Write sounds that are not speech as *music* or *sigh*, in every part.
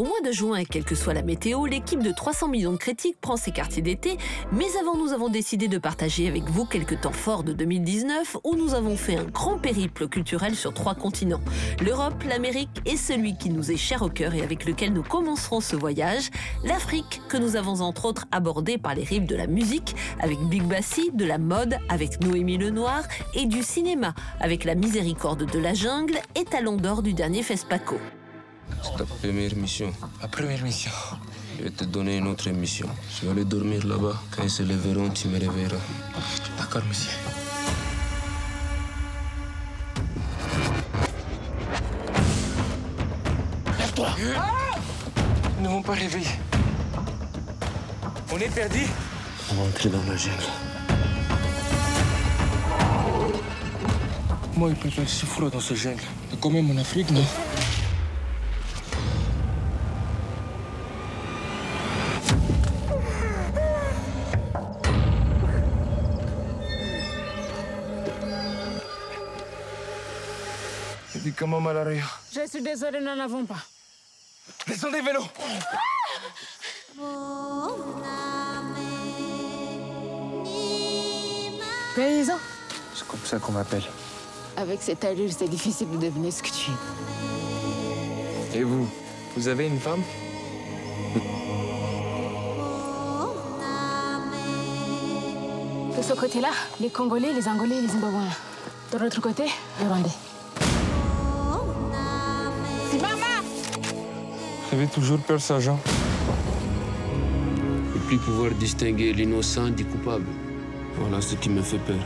Au mois de juin, quelle que soit la météo, l'équipe de 300 millions de critiques prend ses quartiers d'été. Mais avant, nous avons décidé de partager avec vous quelques temps forts de 2019 où nous avons fait un grand périple culturel sur trois continents. L'Europe, l'Amérique et celui qui nous est cher au cœur et avec lequel nous commencerons ce voyage, l'Afrique, que nous avons entre autres abordé par les rives de la musique, avec Big Bassi, de la mode, avec Noémie Lenoir, et du cinéma, avec La Miséricorde de la jungle, et Talon d'or du dernier FESPACO. C'est ta première mission. Ma première mission. Je vais te donner une autre mission. Je vais aller dormir là-bas. Quand ils se lèveront, tu me réveilleras. D'accord, monsieur. Lève-toi Ils ne m'ont pas réveillé. On est perdu On va entrer dans la jungle. Moi, il peut faire si froid dans ce jungle. C'est quand même en Afrique, non? Comment malaria Je suis désolée, nous n'en avons pas. Descendez vélo Paysan, C'est comme ça qu'on m'appelle. avec cette allure, c'est difficile de deviner ce que tu es. Et vous Vous avez une femme? De ce côté-là, les Congolais, les Angolais et les Zimbabwéens. De l'autre côté, les Rwandais. Toujours peur, sergent Et puis pouvoir distinguer l'innocent du coupable. Voilà ce qui me fait peur.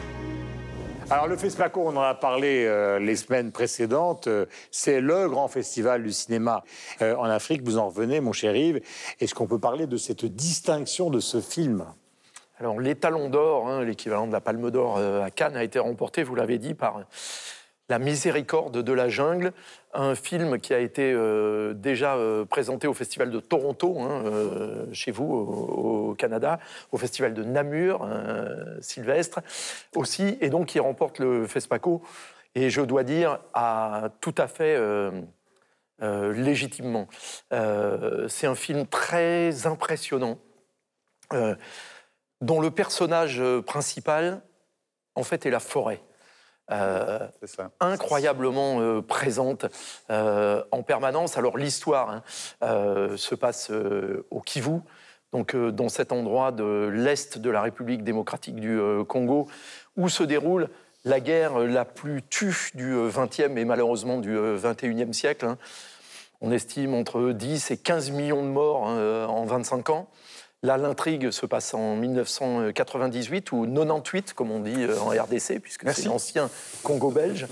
Alors le FESPACO, on en a parlé euh, les semaines précédentes, euh, c'est le grand festival du cinéma euh, en Afrique. Vous en revenez, mon cher Yves. Est-ce qu'on peut parler de cette distinction de ce film? Alors, les Talons d'Or, hein, l'équivalent de la Palme d'Or euh, à Cannes, a été remporté, vous l'avez dit, par La Miséricorde de la Jungle, un film qui a été euh, déjà euh, présenté au Festival de Toronto, hein, euh, chez vous, au, Canada, au Festival de Namur, Sylvestre aussi, et donc qui remporte le FESPACO. Et je dois dire, tout à fait. légitimement. C'est un film très impressionnant, dont le personnage principal, en fait, est la forêt. Euh, incroyablement euh, présente euh, en permanence. Alors l'histoire hein, se passe au Kivu, donc dans cet endroit de l'est de la République démocratique du Congo, où se déroule la guerre la plus tue du XXe et malheureusement du XXIe siècle. hein. On estime entre 10 et 15 millions de morts hein, en 25 ans. Là, l'intrigue se passe en 1998 ou 98, comme on dit euh, en RDC, puisque c'est l'ancien Congo belge.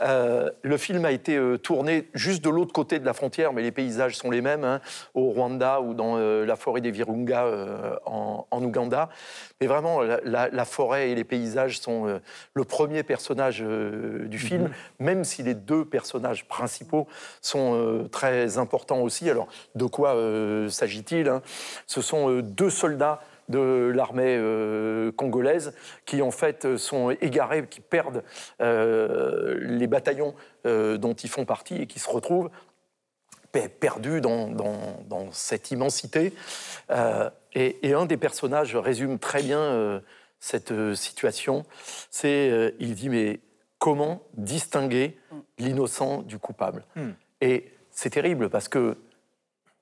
Euh, le film a été euh, tourné juste de l'autre côté de la frontière, mais les paysages sont les mêmes, hein, au Rwanda ou dans euh, la forêt des Virunga euh, en, en Ouganda. Mais vraiment, la, la- la forêt et les paysages sont le premier personnage du film, même si les deux personnages principaux sont très importants aussi. Alors, de quoi s'agit-il hein? Ce sont deux soldats de l'armée euh, congolaise qui en fait sont égarés, qui perdent euh, les bataillons euh, dont ils font partie et qui se retrouvent pe- perdus dans, dans- dans cette immensité. Et, et un des personnages résume très bien cette situation. C'est, il dit, mais comment distinguer l'innocent du coupable? Et c'est terrible parce que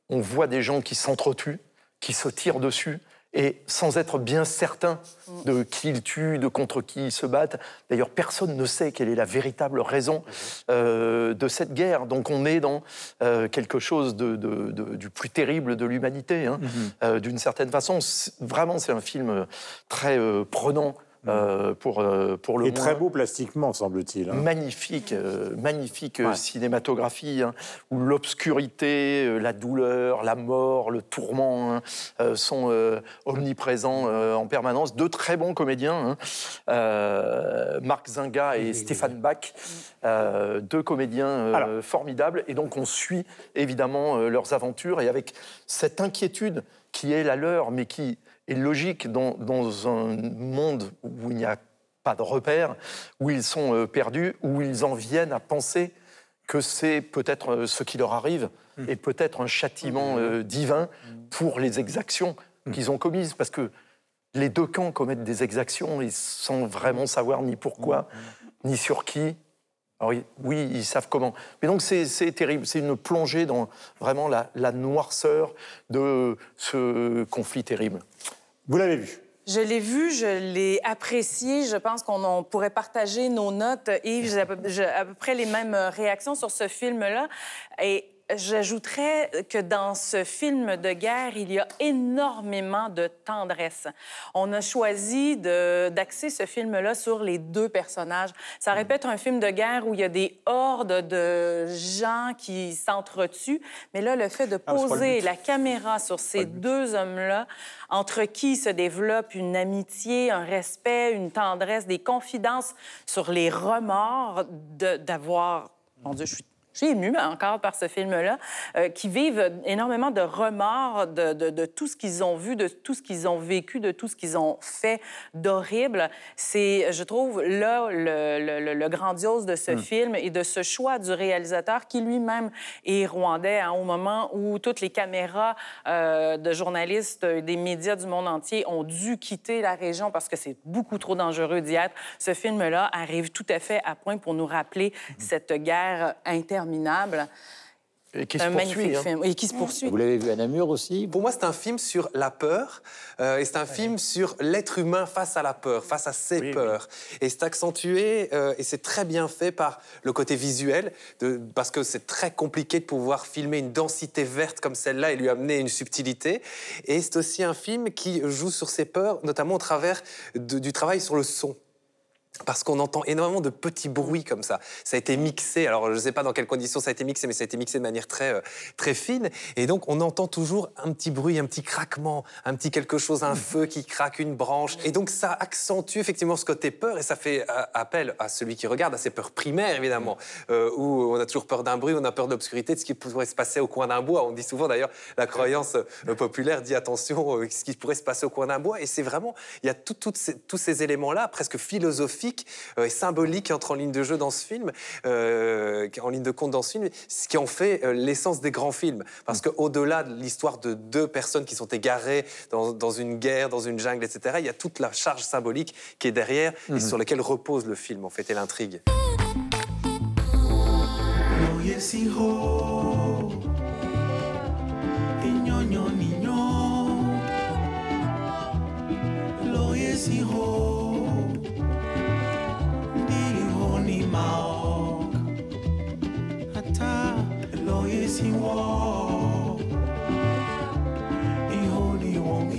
on voit des gens qui s'entretuent, qui se tirent dessus, et sans être bien certain de qui ils tuent, de contre qui ils se battent. D'ailleurs, personne ne sait quelle est la véritable raison euh, de cette guerre. Donc on est dans euh, quelque chose de, de- de- du plus terrible de l'humanité, hein, euh, d'une certaine façon. Vraiment, c'est un film très prenant. Euh, pour, euh, pour le Et très beau plastiquement, semble-t-il. hein. Magnifique, euh, magnifique Ouais. cinématographie, hein, où l'obscurité, euh, la douleur, la mort, le tourment hein, euh, sont euh, omniprésents euh, en permanence. Deux très bons comédiens, hein, euh, Marc Zinga et Stéphane Bach, euh, deux comédiens euh, Alors. formidables. Et donc on suit évidemment euh, leurs aventures et avec cette inquiétude qui est la leur, mais qui est logique dans, dans un monde où il n'y a pas de repères, où ils sont euh, perdus, où ils en viennent à penser que c'est peut-être euh, ce qui leur arrive et peut-être un châtiment euh, divin pour les exactions qu'ils ont commises. Parce que les deux camps commettent des exactions et sans vraiment savoir ni pourquoi, ni sur qui. Alors, oui, ils savent comment. Mais donc, c'est c'est terrible. C'est une plongée dans vraiment la, la noirceur de ce conflit terrible. Vous l'avez vu Je l'ai vu, je l'ai apprécié. Je pense qu'on on pourrait partager nos notes. Yves, à, peu- à peu près les mêmes réactions sur ce film-là. J'ajouterais que dans ce film de guerre, il y a énormément de tendresse. On a choisi d'axer ce film-là sur les deux personnages. Ça répète un film de guerre où il y a des hordes de gens qui s'entretuent. Mais là, le fait de Ah, poser la caméra sur ces deux hommes-là, entre qui se développe une amitié, un respect, une tendresse, des confidences sur les remords d'avoir... Mon Dieu, je suis... Je suis émue encore par ce film-là, euh, qui vivent énormément de remords de, de- de tout ce qu'ils ont vu, de tout ce qu'ils ont vécu, de tout ce qu'ils ont fait d'horrible. C'est, je trouve, là, le, le- le- le grandiose de ce film et de ce choix du réalisateur qui lui-même est rwandais hein, au moment où toutes les caméras euh, de journalistes des médias du monde entier ont dû quitter la région parce que c'est beaucoup trop dangereux d'y être. Ce film-là arrive tout à fait à point pour nous rappeler cette guerre interminable. Et qui se un poursuit. hein. film et qui se poursuit. Vous l'avez vu à Namur aussi? Pour moi, c'est un film sur la peur, euh, et c'est un film sur l'être humain face à la peur, face à ses Oui, peurs. Et c'est accentué, euh, et c'est très bien fait par le côté visuel, de- parce que c'est très compliqué de pouvoir filmer une densité verte comme celle-là et lui amener une subtilité. Et c'est aussi un film qui joue sur ses peurs, notamment au travers de- du travail sur le son. Parce qu'on entend énormément de petits bruits comme ça. Ça a été mixé, alors je ne sais pas dans quelles conditions ça a été mixé, mais ça a été mixé de manière très, euh, très fine. Et donc on entend toujours un petit bruit, un petit craquement, un petit quelque chose, un feu qui craque, une branche. Et donc ça accentue effectivement ce côté peur et ça fait euh, appel à celui qui regarde, à ses peurs primaires évidemment, euh, où on a toujours peur d'un bruit, on a peur de l'obscurité, de ce qui pourrait se passer au coin d'un bois. On dit souvent d'ailleurs, la croyance populaire dit attention, ce qui pourrait se passer au coin d'un bois. Et c'est vraiment, il y a tout- ces- tous ces éléments-là, presque philosophiques euh, et symboliques qui entrent en ligne de jeu dans ce film, euh, en ligne de compte dans ce film, ce qui en fait euh, l'essence des grands films. Parce qu'au-delà de l'histoire de deux personnes qui sont égarées dans, dans une guerre, dans une jungle, etc., il y a toute la charge symbolique qui est derrière et sur laquelle repose le film, en fait, et l'intrigue. facing only won't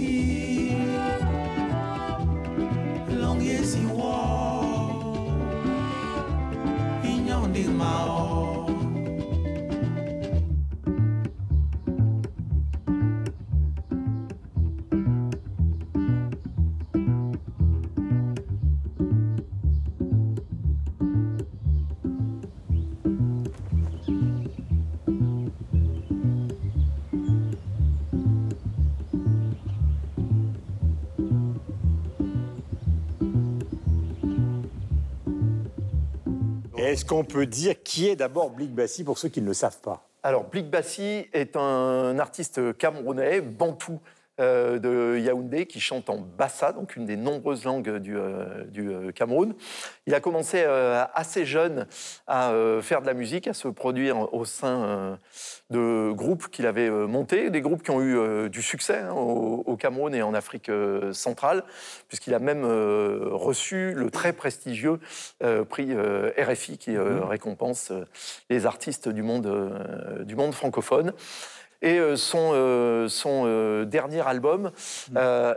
long as you walk in your mouth. Est-ce qu'on peut dire qui est d'abord Blik Bassi pour ceux qui ne le savent pas? Alors, Blik Bassi est un artiste camerounais, bantou, euh, de Yaoundé, qui chante en bassa, donc une des nombreuses langues du, euh, du, euh, Cameroun. Il a commencé assez jeune à faire de la musique, à se produire au sein de groupes qu'il avait montés, des groupes qui ont eu du succès hein, au, au Cameroun et en Afrique centrale, puisqu'il a même reçu le très prestigieux prix RFI qui euh, récompense les artistes du monde, du monde francophone. Et euh, son, euh, son euh, dernier album euh,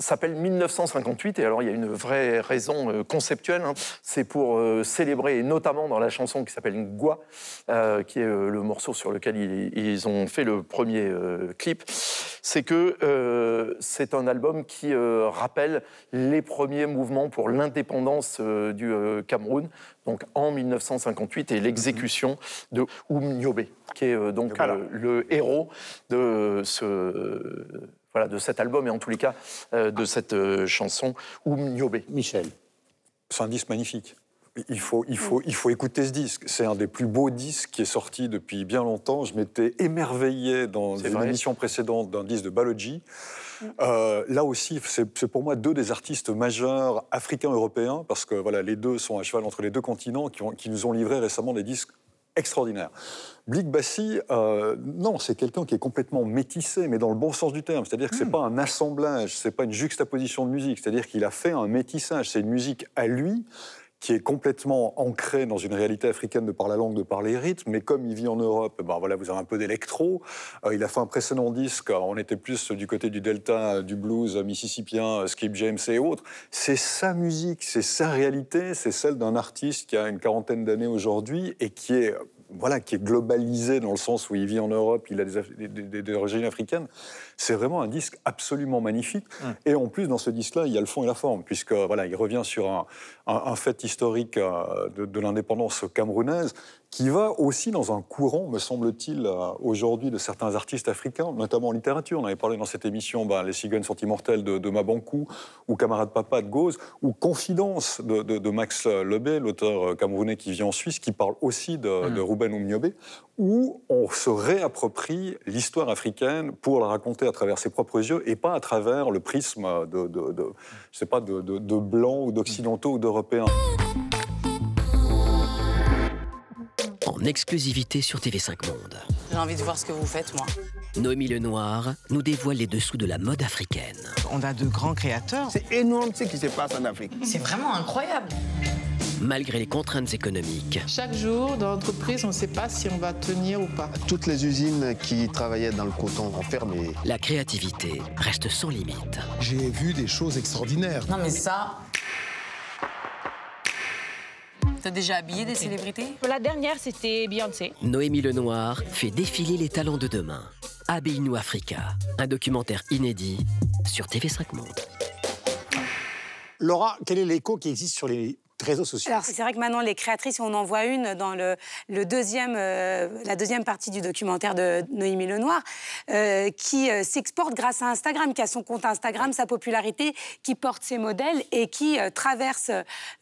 s'appelle 1958 et alors il y a une vraie raison euh, conceptuelle hein. c'est pour euh, célébrer et notamment dans la chanson qui s'appelle Ngwa euh, qui est euh, le morceau sur lequel ils, ils ont fait le premier clip c'est que c'est un album qui rappelle les premiers mouvements pour l'indépendance du Cameroun donc en 1958 et l'exécution de Oum Nyobe qui est donc le héros de ce voilà, de cet album et en tous les cas euh, de cette euh, chanson Oum Nyobe. Michel. C'est un disque magnifique. il faut, il, faut, il faut écouter ce disque. C'est un des plus beaux disques qui est sorti depuis bien longtemps. Je m'étais émerveillé dans une émission précédente d'un disque de Balogi. Euh, là aussi, c'est pour moi deux des artistes majeurs africains-européens, parce que voilà, les deux sont à cheval entre les deux continents, qui, ont, qui nous ont livré récemment des disques extraordinaires. Blick Bassi, euh, non, c'est quelqu'un qui est complètement métissé, mais dans le bon sens du terme. C'est-à-dire que c'est hmm. pas un assemblage, c'est pas une juxtaposition de musique. C'est-à-dire qu'il a fait un métissage. C'est une musique à lui, qui est complètement ancré dans une réalité africaine de par la langue, de par les rythmes. Mais comme il vit en Europe, ben voilà, vous avez un peu d'électro. Euh, il a fait un précédent disque, on était plus du côté du delta, du blues mississippien, Skip James et autres. C'est sa musique, c'est sa réalité, c'est celle d'un artiste qui a une quarantaine d'années aujourd'hui et qui est voilà, qui est globalisé dans le sens où il vit en Europe, il a des, des, des origines africaines. C'est vraiment un disque absolument magnifique. Hum. Et en plus, dans ce disque-là, il y a le fond et la forme, puisque voilà, il revient sur un, un, fait historique euh, de, de l'indépendance camerounaise qui va aussi dans un courant, me semble-t-il, euh, aujourd'hui de certains artistes africains, notamment en littérature. On avait parlé dans cette émission ben, Les cigognes sont immortelles de, de Mabankou, ou Camarade Papa de Gauze, ou Confidence de, de Max Lebé, l'auteur euh, camerounais qui vit en Suisse, qui parle aussi de, mmh. de Ruben Oumniobé, où on se réapproprie l'histoire africaine pour la raconter à travers ses propres yeux et pas à travers le prisme de, de je sais pas, de, blancs ou d'occidentaux ou d'européens. En exclusivité sur TV5 Monde. J'ai envie de voir ce que vous faites, moi. Noémie Lenoir nous dévoile les dessous de la mode africaine. On a de grands créateurs. C'est énorme ce qui se passe en Afrique. C'est vraiment incroyable malgré les contraintes économiques. Chaque jour, dans l'entreprise, on ne sait pas si on va tenir ou pas. Toutes les usines qui travaillaient dans le coton ont fermé. La créativité reste sans limite. J'ai vu des choses extraordinaires. Non mais ça... T'as déjà habillé des célébrités? La dernière, c'était Beyoncé. Noémie Lenoir fait défiler les talents de demain. Habille-nous Africa, un documentaire inédit sur TV5 Monde. Laura, quel est l'écho qui existe sur les réseaux sociaux. Alors c'est vrai que maintenant les créatrices, on en voit une dans le, le deuxième, euh, la deuxième partie du documentaire de Noémie Lenoir, euh, qui euh, s'exporte grâce à Instagram, qui a son compte Instagram, sa popularité, qui porte ses modèles et qui traverse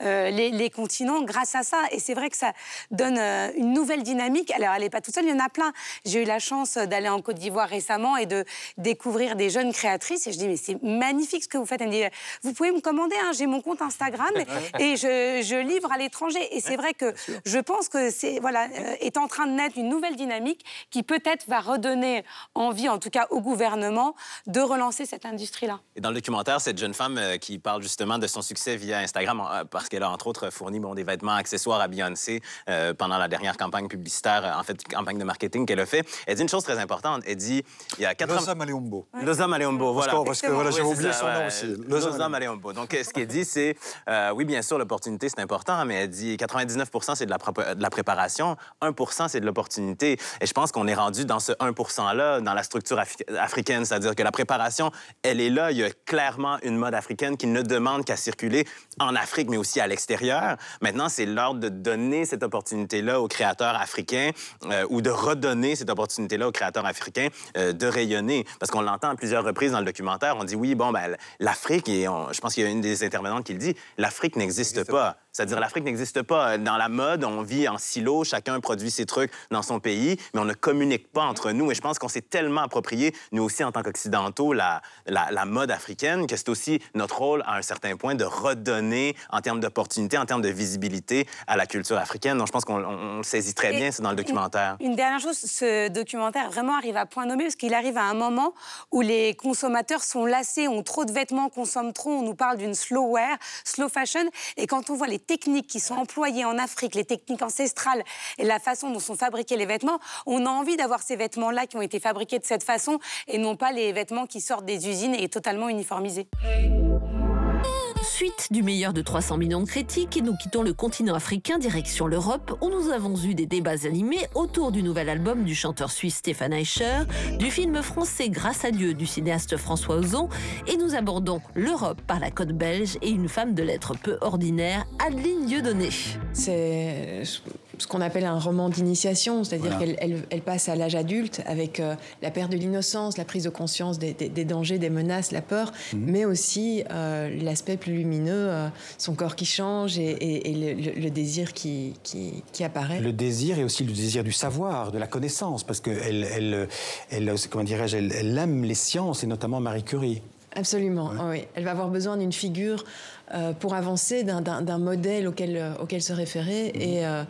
les, les, continents grâce à ça. Et c'est vrai que ça donne une nouvelle dynamique. Alors elle n'est pas toute seule, il y en a plein. J'ai eu la chance d'aller en Côte d'Ivoire récemment et de découvrir des jeunes créatrices. Et je dis mais c'est magnifique ce que vous faites. Elle me dit vous pouvez me commander, hein, j'ai mon compte Instagram *laughs* et je je, livre à l'étranger. Et c'est vrai que je pense que c'est voilà euh, est en train de naître une nouvelle dynamique qui peut-être va redonner envie, en tout cas au gouvernement, de relancer cette industrie-là. Et dans le documentaire, cette jeune femme euh, qui parle justement de son succès via Instagram, euh, parce qu'elle a entre autres fourni bon, des vêtements, accessoires à Beyoncé pendant la dernière campagne publicitaire, en fait campagne de marketing qu'elle a fait. Elle dit une chose très importante. Elle dit il y a 80... Loza Maleombo. Loza Maleombo, voilà. Parce que, voilà, j'ai oublié son nom aussi. Loza Maleombo. Donc ce qu'elle dit, c'est oui, bien sûr, l'opportunité c'est important, mais elle dit 99 c'est de la, de la préparation, 1 c'est de l'opportunité. Et je pense qu'on est rendu dans ce 1 %-là, dans la structure africaine, c'est-à-dire que la préparation, elle est là. Il y a clairement une mode africaine qui ne demande qu'à circuler en Afrique, mais aussi à l'extérieur. Maintenant, c'est l'heure de donner cette opportunité-là aux créateurs africains euh, ou de redonner cette opportunité-là aux créateurs africains euh, de rayonner. Parce qu'on l'entend à plusieurs reprises dans le documentaire. On dit oui, bon, ben, l'Afrique, et je pense qu'il y a une des intervenantes qui le dit, l'Afrique n'existe pas. 제가 C'est-à-dire l'Afrique n'existe pas. Dans la mode, on vit en silo, chacun produit ses trucs dans son pays, mais on ne communique pas entre nous. Et je pense qu'on s'est tellement approprié, nous aussi en tant qu'Occidentaux, la, la, mode africaine, que c'est aussi notre rôle à un certain point de redonner en termes d'opportunités, en termes de visibilité à la culture africaine. Donc je pense qu'on saisit très bien, c'est dans le documentaire. Une, dernière chose, ce documentaire vraiment arrive à point nommé parce qu'il arrive à un moment où les consommateurs sont lassés, ont trop de vêtements, consomment trop. On nous parle d'une slow wear, slow fashion. Et quand on voit les techniques qui sont employées en Afrique, les techniques ancestrales et la façon dont sont fabriqués les vêtements, on a envie d'avoir ces vêtements-là qui ont été fabriqués de cette façon et non pas les vêtements qui sortent des usines et totalement uniformisés. Suite du meilleur de 300 millions de critiques et nous quittons le continent africain direction l'Europe où nous avons eu des débats animés autour du nouvel album du chanteur suisse Stéphane Eicher, du film français Grâce à Dieu du cinéaste François Ozon et nous abordons l'Europe par la côte belge et une femme de lettres peu ordinaire, Adeline Dieudonné. C'est ce qu'on appelle un roman d'initiation, c'est-à-dire Voilà. qu'elle elle- elle passe à l'âge adulte avec euh, la perte de l'innocence, la prise de conscience des, des- des dangers, des menaces, la peur, Mhm. mais aussi euh, l'aspect plus lumineux, euh, son corps qui change et, et- et le, le- le désir qui, qui, qui apparaît. Le désir et aussi le désir du savoir, de la connaissance, parce qu'elle, elle, elle, comment dirais-je, elle, elle aime les sciences et notamment Marie Curie. Absolument, oui. Elle va avoir besoin d'une figure euh, pour avancer, d'un- modèle auquel, euh, auquel se référer. Et, euh,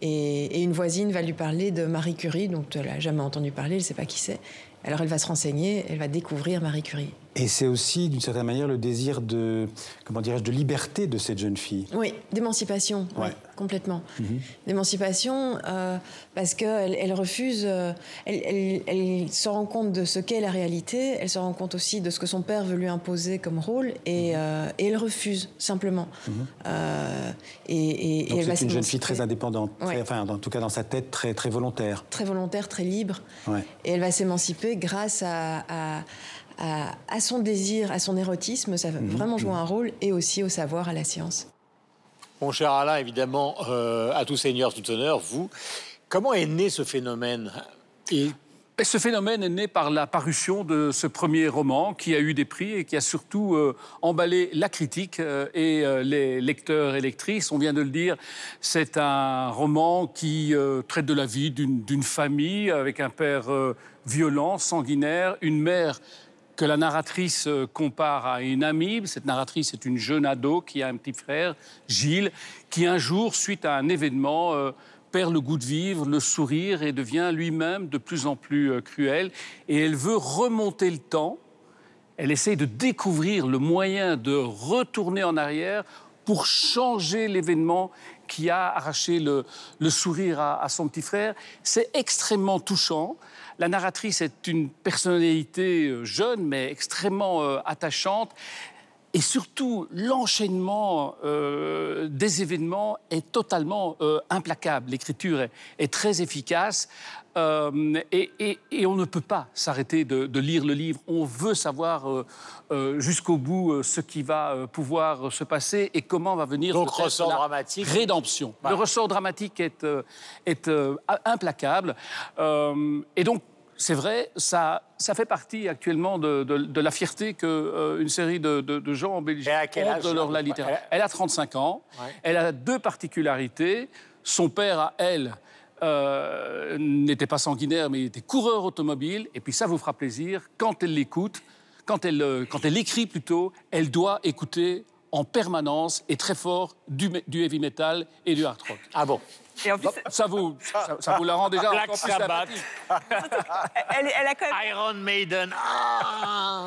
et, et une voisine va lui parler de Marie Curie, dont elle n'a jamais entendu parler, elle ne sait pas qui c'est. Alors elle va se renseigner, elle va découvrir Marie Curie. Et c'est aussi, d'une certaine manière, le désir de, comment dirais-je, de liberté de cette jeune fille. Oui, d'émancipation, oui, complètement. Mhm. D'émancipation, euh, parce qu'elle elle refuse, euh, elle, elle- elle se rend compte de ce qu'est la réalité, elle se rend compte aussi de ce que son père veut lui imposer comme rôle, et, euh, et elle refuse, simplement. Euh, et, et- et Donc c'est une jeune fille très indépendante, très- enfin, en tout cas dans sa tête, très, très volontaire. Très volontaire, très libre. Ouais. Et elle va s'émanciper grâce à, à- à- à son désir, à son érotisme, ça va Mhm. vraiment jouer un rôle, et aussi au savoir, à la science. Mon cher Alain, évidemment, euh, à tout seigneur, tout honneur, vous, comment est né ce phénomène? Et Et ce phénomène est né par la parution de ce premier roman qui a eu des prix et qui a surtout euh, emballé la critique euh, et euh, les lecteurs et lectrices. On vient de le dire, c'est un roman qui euh, traite de la vie d'une famille avec un père euh, violent, sanguinaire, une mère que la narratrice euh, compare à une amie. Cette narratrice est une jeune ado qui a un petit frère, Gilles, qui un jour, suite à un événement, euh, perd le goût de vivre, le sourire et devient lui-même de plus en plus euh, cruel. Et elle veut remonter le temps. Elle essaye de découvrir le moyen de retourner en arrière pour changer l'événement qui a arraché le, sourire à, son petit frère. C'est extrêmement touchant. La narratrice est une personnalité euh, jeune, mais extrêmement euh, attachante. Et surtout, l'enchaînement euh, des événements est totalement implacable. L'écriture est très efficace. Euh, et, et- et on ne peut pas s'arrêter de, de lire le livre. On veut savoir euh, euh, jusqu'au bout ce qui va pouvoir se passer et comment va venir Donc, ressort la dramatique. rédemption. Voilà. Le ressort dramatique est, est implacable. Et donc, c'est vrai, ça, ça fait partie actuellement de, de- de la fierté qu'une une série de, gens en Belgique ont de leur la littérature. Elle a 35 ans. Ouais. Elle a deux particularités. Son père, à elle, euh, n'était pas sanguinaire, mais il était coureur automobile. Et puis ça vous fera plaisir, quand elle l'écoute, quand elle, euh, quand elle écrit plutôt, elle doit écouter en permanence et très fort du, du heavy metal et du hard rock. Ah bon? Et en plus, ça, vous, ça, ça vous la rend déjà Black encore plus Sabbath. elle, elle a quand même. Iron Maiden. Ah,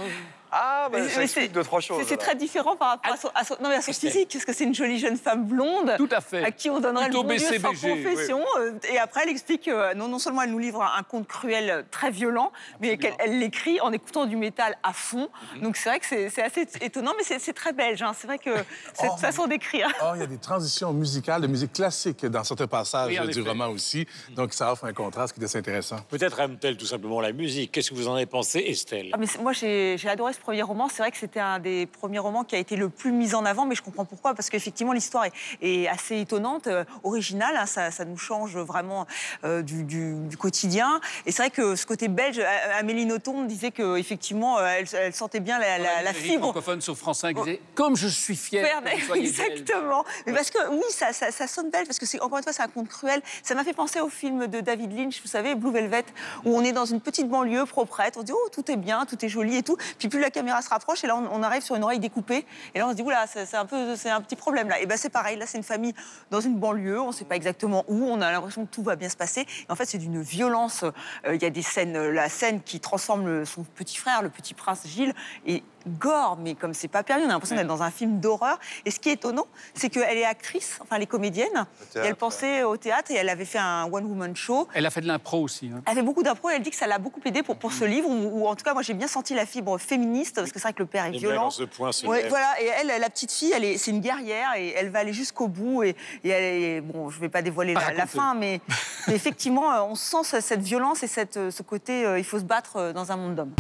Ah, bah, Mais- ça mais explique deux, trois choses. C'est très différent par rapport à son, à son- non, mais à son physique, parce que c'est une jolie jeune femme blonde. Tout à fait. À qui on donnerait Plutôt le bon Dieu sans confession. euh, Et après, elle explique que euh, non, non seulement elle nous livre un, un conte cruel euh, très violent, mais qu'elle elle l'écrit en écoutant du métal à fond. Mhm. Donc c'est vrai que c'est assez étonnant, mais c'est très belge. hein. C'est vrai que cette Oh. façon d'écrire. Or, il y a des transitions musicales, de musique classique dans certains Oui, en du effet. roman aussi. Donc, ça offre un contraste qui est assez intéressant. Peut-être aime-t-elle tout simplement la musique. Qu'est-ce que vous en avez pensé, Estelle? Ah, mais moi, j'ai j'ai adoré ce premier roman. C'est vrai que c'était un des premiers romans qui a été le plus mis en avant, mais je comprends pourquoi. Parce qu'effectivement, l'histoire est, est assez étonnante, euh, originale. hein. ça, ça nous change vraiment euh, du, du- du quotidien. Et c'est vrai que ce côté belge, Amélie Nothomb disait qu'effectivement, elle, elle sentait bien la, la- la fibre. francophone sur France 5 disait Comme je suis *laughs* belge. Exactement. Mais parce que oui, ça, ça, ça sonne belge parce que c'est encore une fois c'est un cruel. Ça m'a fait penser au film de David Lynch, vous savez, Blue Velvet, où on est dans une petite banlieue proprette. On dit oh tout est bien, tout est joli et tout. Puis plus la caméra se rapproche et là on, arrive sur une oreille découpée et là on se dit oula c'est un un petit problème là. Et ben c'est pareil. Là c'est une famille dans une banlieue. On ne sait pas exactement où. On a l'impression que tout va bien se passer. Et en fait c'est d'une violence. Euh, Il y a des scènes, la scène qui transforme son petit frère, le petit prince Gilles, et gore, mais comme c'est pas permis, on a l'impression d'être dans un film d'horreur. Et ce qui est étonnant, c'est qu'elle est actrice, enfin elle est comédienne, et elle pensait au théâtre et elle avait fait un one-woman show. Elle a fait de l'impro aussi. hein. Elle fait beaucoup d'impro et elle dit que ça l'a beaucoup aidé pour, pour ce livre, ou, ou en tout cas, moi j'ai bien senti la fibre féministe, parce que c'est vrai que le père est Les violent. ce point Ouais, voilà, et elle, la petite fille, elle est, c'est une guerrière et elle va aller jusqu'au bout. Et, et elle est, bon, je vais pas dévoiler la, la fin, mais, mais effectivement, euh, on sent ce- cette violence et cette, euh, ce côté, euh, il faut se battre dans un monde d'hommes.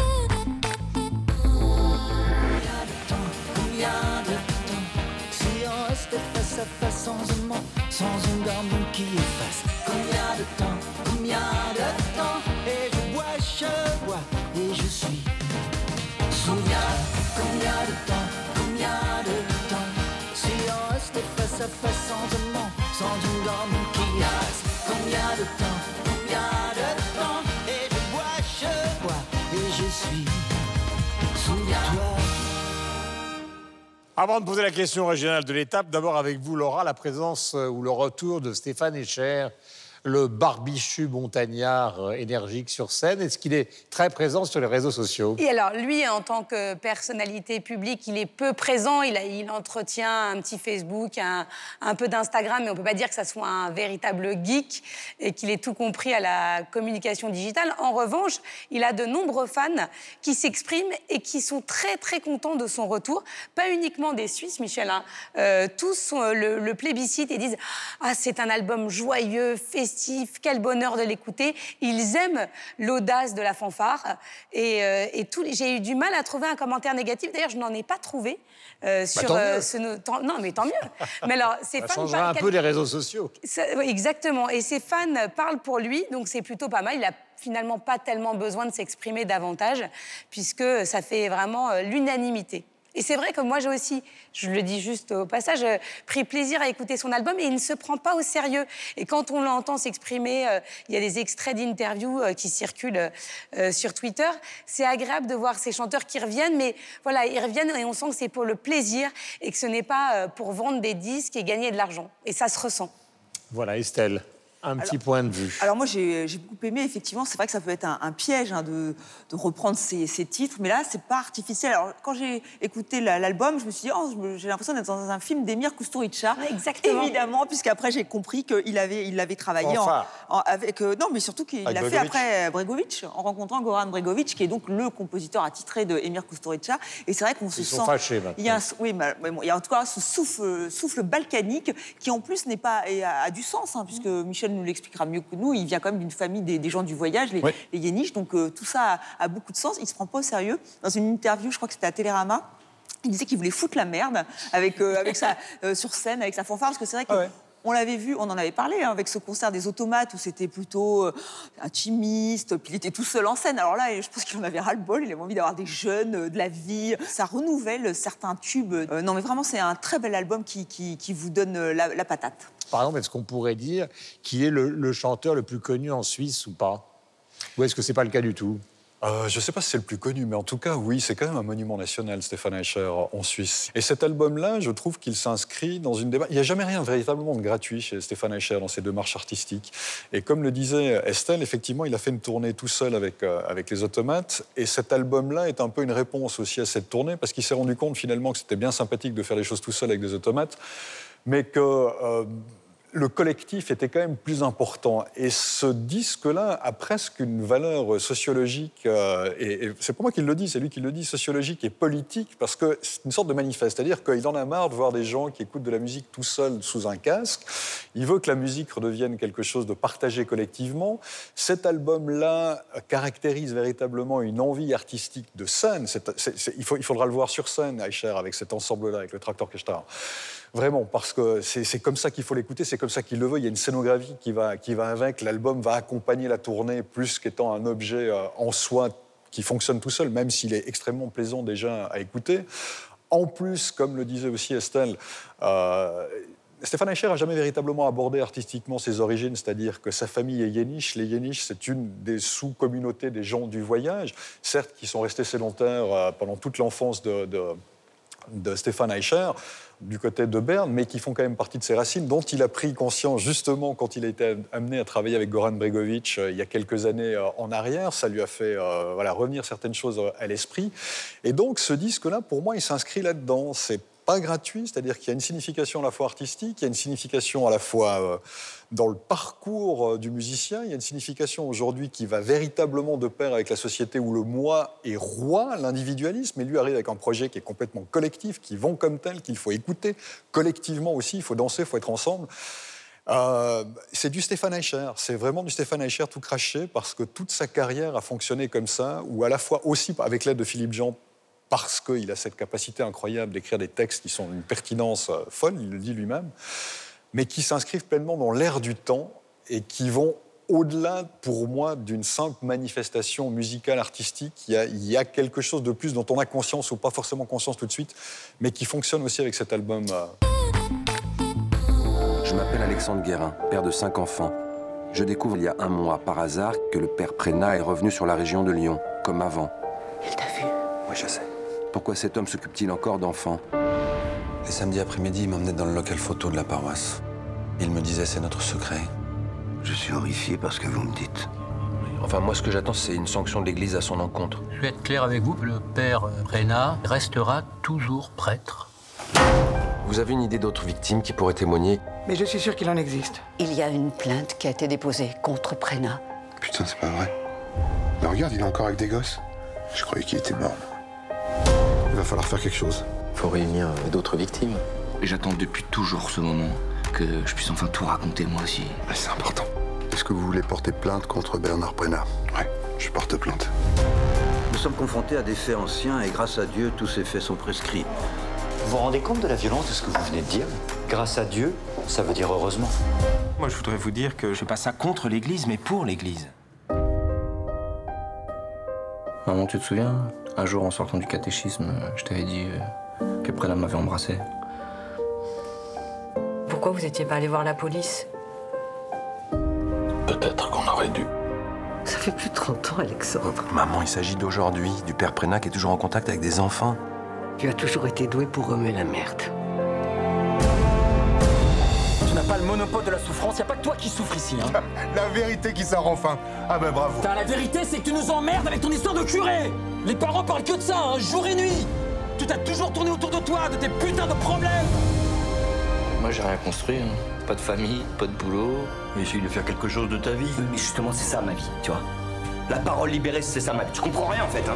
Combien de temps Si on restait face à face sans un mot sans une gomme qui efface. Combien de temps, combien de temps? Et je bois, je bois et je suis. Souviens, combien de temps, combien de temps? Si on restait face à face sans amant, sans une gomme qui efface. Combien de temps, Avant de poser la question régionale de l'étape, d'abord avec vous, Laura, la présence euh, ou le retour de Stéphane Echer, le barbichu montagnard énergique sur scène. Est-ce qu'il est très présent sur les réseaux sociaux Et alors, lui, en tant que personnalité publique, il est peu présent. Il, entretient un petit Facebook, un, peu d'Instagram, mais on ne peut pas dire que ça soit un véritable geek et qu'il ait tout compris à la communication digitale. En revanche, il a de nombreux fans qui s'expriment et qui sont très, très contents de son retour. Pas uniquement des Suisses, Michel. hein. Euh, tous euh, le, le plébiscite et disent Ah, c'est un album joyeux, festif, quel bonheur de l'écouter. Ils aiment l'audace de la fanfare. Et, euh, et les- j'ai eu du mal à trouver un commentaire négatif. D'ailleurs, je n'en ai pas trouvé. euh, sur Bah, tant mieux. ce tant- non mais tant mieux mais alors ces Ça fans changera parlent un peu les réseaux sociaux. ça- oui, exactement. Et ses fans parlent pour lui, donc c'est plutôt pas mal. Il a finalement pas tellement besoin de s'exprimer davantage, puisque ça fait vraiment euh, l'unanimité. Et c'est vrai que moi, j'ai aussi, je le dis juste au passage, euh, pris plaisir à écouter son album et il ne se prend pas au sérieux. Et quand on l'entend s'exprimer, euh, il y a des extraits d'interviews euh, qui circulent sur Twitter. C'est agréable de voir ces chanteurs qui reviennent, mais voilà, ils reviennent et on sent que c'est pour le plaisir et que ce n'est pas pour vendre des disques et gagner de l'argent. Et ça se ressent. Voilà, Estelle, un petit point de vue. Alors moi j'ai beaucoup aimé, effectivement, c'est vrai que ça peut être un, un piège hein, de, de reprendre ces, ces titres, mais là c'est pas artificiel. Alors quand j'ai écouté la- l'album, je me suis dit, oh, j'ai l'impression d'être dans un film d'Emir Kusturica. exactement. Évidemment, puisqu'après j'ai compris qu'il avait, il avait travaillé en, Fanfare. en- avec... euh, non, mais surtout qu'il l'a fait Bregovic. après Bregovic, en rencontrant Goran Bregovic, qui est donc le compositeur attitré de Emir Kusturica. Et c'est vrai qu'on se Ils sent... sont fâchés maintenant. Il y a un, oui, mais, mais bon, il y a en tout cas ce souffle, souffle balkanique qui en plus n'est pas et a, a du sens, hein, puisque Michel nous l'expliquera mieux que nous. Il vient quand même d'une famille des, des gens du voyage, les, les Yéniches, donc euh, tout ça a, a beaucoup de sens. Il se prend pas au sérieux. Dans une interview, je crois que c'était à Télérama. Il disait qu'il voulait foutre la merde avec, euh, avec sa, euh, sur scène, avec sa fanfare, parce que c'est vrai que on l'avait vu, on en avait parlé hein, avec ce concert des automates où c'était plutôt euh, intimiste, puis il était tout seul en scène. Alors là, je pense qu'il en avait ras-le-bol, il avait envie d'avoir des jeunes, euh, de la vie. Ça renouvelle certains tubes. Euh, non, mais vraiment, c'est un très bel album qui, qui, qui vous donne la, la patate. Par exemple, est-ce qu'on pourrait dire qu'il est le, chanteur le plus connu en Suisse ou pas? Ou est-ce que c'est pas le cas du tout? Euh, je ne sais pas si c'est le plus connu, mais en tout cas, oui, c'est quand même un monument national, Stéphane Eicher, en Suisse. Et cet album-là, je trouve qu'il s'inscrit dans une démarche. Il n'y a jamais rien véritablement de gratuit chez Stéphane Eicher dans ses démarches artistiques. Et comme le disait Estelle, effectivement, il a fait une tournée tout seul avec, euh, avec les automates. Et cet album-là est un peu une réponse aussi à cette tournée, parce qu'il s'est rendu compte finalement que c'était bien sympathique de faire les choses tout seul avec des automates, mais que. euh, le collectif était quand même plus important. Et ce disque-là a presque une valeur sociologique, euh, et, c'est pas moi qui le dis, c'est lui qui le dit, sociologique et politique, parce que c'est une sorte de manifeste. C'est-à-dire qu'il en a marre de voir des gens qui écoutent de la musique tout seuls sous un casque. Il veut que la musique redevienne quelque chose de partagé collectivement. Cet album-là caractérise véritablement une envie artistique de scène. Il, faudra le voir sur scène, Aïcher, avec cet ensemble-là, avec le Tractor Keshtar. Vraiment, parce que c'est comme ça qu'il faut l'écouter, comme ça qu'il le veut. Il y a une scénographie qui va, qui va avec. L'album va accompagner la tournée plus qu'étant un objet euh, en soi qui fonctionne tout seul, même s'il est extrêmement plaisant déjà à écouter. En plus, comme le disait aussi Estelle, euh, Stéphane Eicher n'a jamais véritablement abordé artistiquement ses origines, c'est-à-dire que sa famille est yéniche. Les yéniches, c'est une des sous-communautés des gens du voyage, certes qui sont restés sédentaires euh, pendant toute l'enfance de, de, de Stéphane Eicher, du côté de Berne, mais qui font quand même partie de ses racines, dont il a pris conscience justement quand il a été amené à travailler avec Goran Bregovic euh, il y a quelques années euh, en arrière. Ça lui a fait euh, voilà, revenir certaines choses à l'esprit. Et donc ce disque-là, pour moi, il s'inscrit là-dedans. C'est pas gratuit, c'est-à-dire qu'il y a une signification à la fois artistique, il y a une signification à la fois euh, dans le parcours euh, du musicien, il y a une signification aujourd'hui qui va véritablement de pair avec la société où le moi est roi, l'individualisme, et lui arrive avec un projet qui est complètement collectif, qui vont comme tel, qu'il faut écouter collectivement aussi, il faut danser, il faut être ensemble. Euh, c'est du Stéphane Eicher, c'est vraiment du Stéphane Eicher tout craché parce que toute sa carrière a fonctionné comme ça, ou à la fois aussi avec l'aide de Philippe Jean, parce qu'il a cette capacité incroyable d'écrire des textes qui sont d'une pertinence euh, folle, il le dit lui-même. mais qui s'inscrivent pleinement dans l'air du temps et qui vont au-delà, pour moi, d'une simple manifestation musicale, artistique. Il y, a, il y, a, quelque chose de plus dont on a conscience ou pas forcément conscience tout de suite, mais qui fonctionne aussi avec cet album. euh. Je m'appelle Alexandre Guérin, père de cinq enfants. Je découvre il y a un mois, par hasard, que le père Prénat est revenu sur la région de Lyon, comme avant. Il t'a vu? Oui, je sais. Pourquoi cet homme s'occupe-t-il encore d'enfants Les samedis après-midi, il m'emmenait dans le local photo de la paroisse. Il me disait c'est notre secret. Je suis horrifié par ce que vous me dites. Enfin, moi, ce que j'attends, c'est une sanction de l'Église à son encontre. Je vais être clair avec vous, le père Prénat restera toujours prêtre. Vous avez une idée d'autres victimes qui pourraient témoigner Mais je suis sûr qu'il en existe. Il y a une plainte qui a été déposée contre Prénat. Putain, c'est pas vrai. Mais regarde, il est encore avec des gosses. Je croyais qu'il était mort. Il va falloir faire quelque chose. Faut réunir euh, d'autres victimes. Et j'attends depuis toujours ce moment que je puisse enfin tout raconter moi aussi. Mais c'est important. Est-ce que vous voulez porter plainte contre Bernard Prénat Ouais, je porte plainte. Nous sommes confrontés à des faits anciens et grâce à Dieu, tous ces faits sont prescrits. Vous vous rendez compte de la violence de ce que vous venez de dire? Grâce à Dieu, ça veut dire heureusement. Moi, je voudrais vous dire que je fais pas ça contre l'Église, mais pour l'Église. Maman, tu te souviens Un jour, en sortant du catéchisme, je t'avais dit euh, que Prénat m'avait embrassé. Pourquoi vous n'étiez pas allé voir la police? Peut-être qu'on aurait dû. Ça fait plus de 30 ans, Alexandre. Maman, il s'agit d'aujourd'hui, du père Prénat qui est toujours en contact avec des enfants. Tu as toujours été doué pour remuer la merde. Le monopole de la souffrance, y a pas que toi qui souffres ici. Hein. *laughs* La vérité qui sort enfin. Ah ben bravo. Putain, la vérité, c'est que tu nous emmerdes avec ton histoire de curé Les parents parlent que de ça, hein, jour et nuit Tout a toujours tourné autour de toi, de tes putains de problèmes Moi, j'ai rien construit. hein. Pas de famille, pas de boulot. Mais essaye de faire quelque chose de ta vie. Mais justement, c'est ça ma vie, tu vois. La parole libérée, c'est ça ma vie. Tu comprends rien en fait. Hein.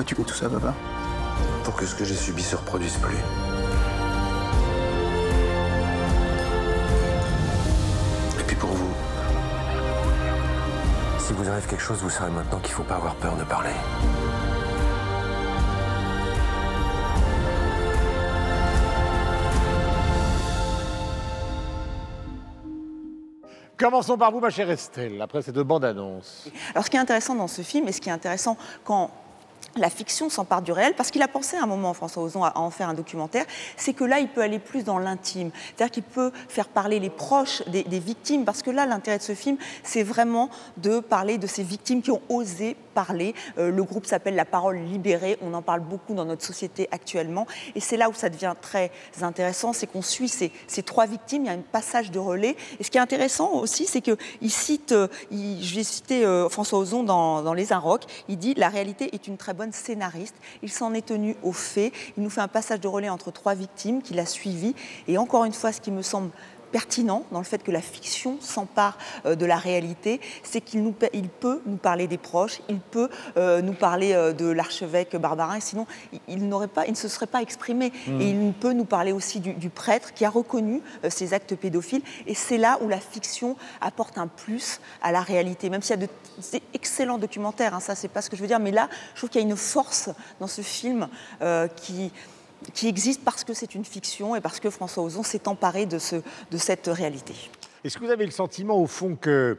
Pourquoi tu fais tout ça, papa Pour que ce que j'ai subi se reproduise plus. Et puis pour vous, si vous arrive quelque chose, vous saurez maintenant qu'il faut pas avoir peur de parler. Commençons par vous, ma chère Estelle, après cette bande-annonce. Alors, ce qui est intéressant dans ce film, et ce qui est intéressant quand la fiction s'empare du réel, parce qu'il a pensé à un moment, François Ozon, à en faire un documentaire, c'est que là, il peut aller plus dans l'intime. C'est-à-dire qu'il peut faire parler les proches des, victimes, parce que là, l'intérêt de ce film, c'est vraiment de parler de ces victimes qui ont osé parler. Euh, le groupe s'appelle La Parole Libérée, on en parle beaucoup dans notre société actuellement, et c'est là où ça devient très intéressant, c'est qu'on suit ces, trois victimes, il y a un passage de relais, et ce qui est intéressant aussi, c'est qu'il cite, euh, je vais citer euh, François Ozon dans, dans Les Inrocks, il dit « La réalité est une très bonne scénariste, il s'en est tenu aux faits, il nous fait un passage de relais entre trois victimes qu'il a suivies, et encore une fois, ce qui me semble pertinent dans le fait que la fiction s'empare euh, de la réalité, c'est qu'il nous, il peut nous parler des proches, il peut euh, nous parler euh, de l'archevêque Barbarin, et sinon il, n'aurait pas, il ne se serait pas exprimé. Mm. Et il peut nous parler aussi du, du prêtre qui a reconnu ces actes pédophiles, et c'est là où la fiction apporte un plus à la réalité, même s'il y a de excellents documentaires, hein, ça c'est pas ce que je veux dire, mais là je trouve qu'il y a une force dans ce film euh, qui qui existe parce que c'est une fiction et parce que François Ozon s'est emparé de, ce, de cette réalité. Est-ce que vous avez le sentiment, au fond, que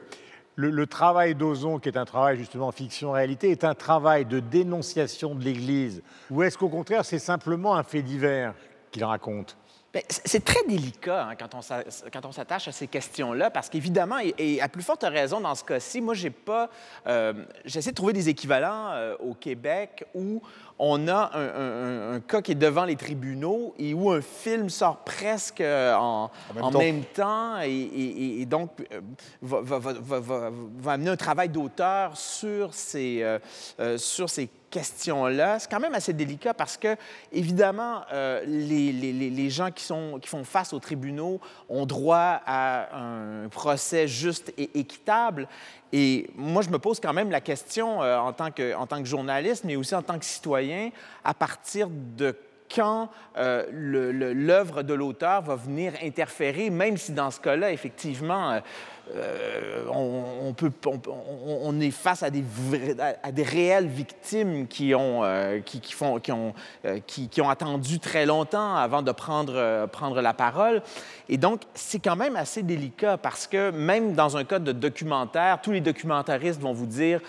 le, le travail d'Ozon, qui est un travail justement fiction-réalité, est un travail de dénonciation de l'Église? Ou est-ce qu'au contraire, c'est simplement un fait divers qu'il raconte? Ben, C'est très délicat hein, quand on s'a- quand on s'attache à ces questions-là, parce qu'évidemment, et, et à plus forte raison dans ce cas-ci, moi, j'ai pas. euh, J'essaie de trouver des équivalents euh, au Québec où on a un, un- cas qui est devant les tribunaux et où un film sort presque euh, en, même en temps. même temps et, et- et donc euh, va, va- va- va- va- va amener un travail d'auteur sur ces, euh, sur ces questions-là. C'est quand même assez délicat parce que, évidemment, euh, les- les gens qui, sont, qui font face aux tribunaux ont droit à un procès juste et équitable. Et moi, je me pose quand même la question euh, en, tant que, en tant que journaliste, mais aussi en tant que citoyen, à partir de quand euh, l'œuvre de l'auteur va venir interférer, même si dans ce cas-là, effectivement, euh, euh, on, est face à des, réelles victimes qui ont, attendu très longtemps avant de prendre, prendre la parole. Et donc, c'est quand même assez délicat parce que même dans un cas de documentaire, tous les documentaristes vont vous dire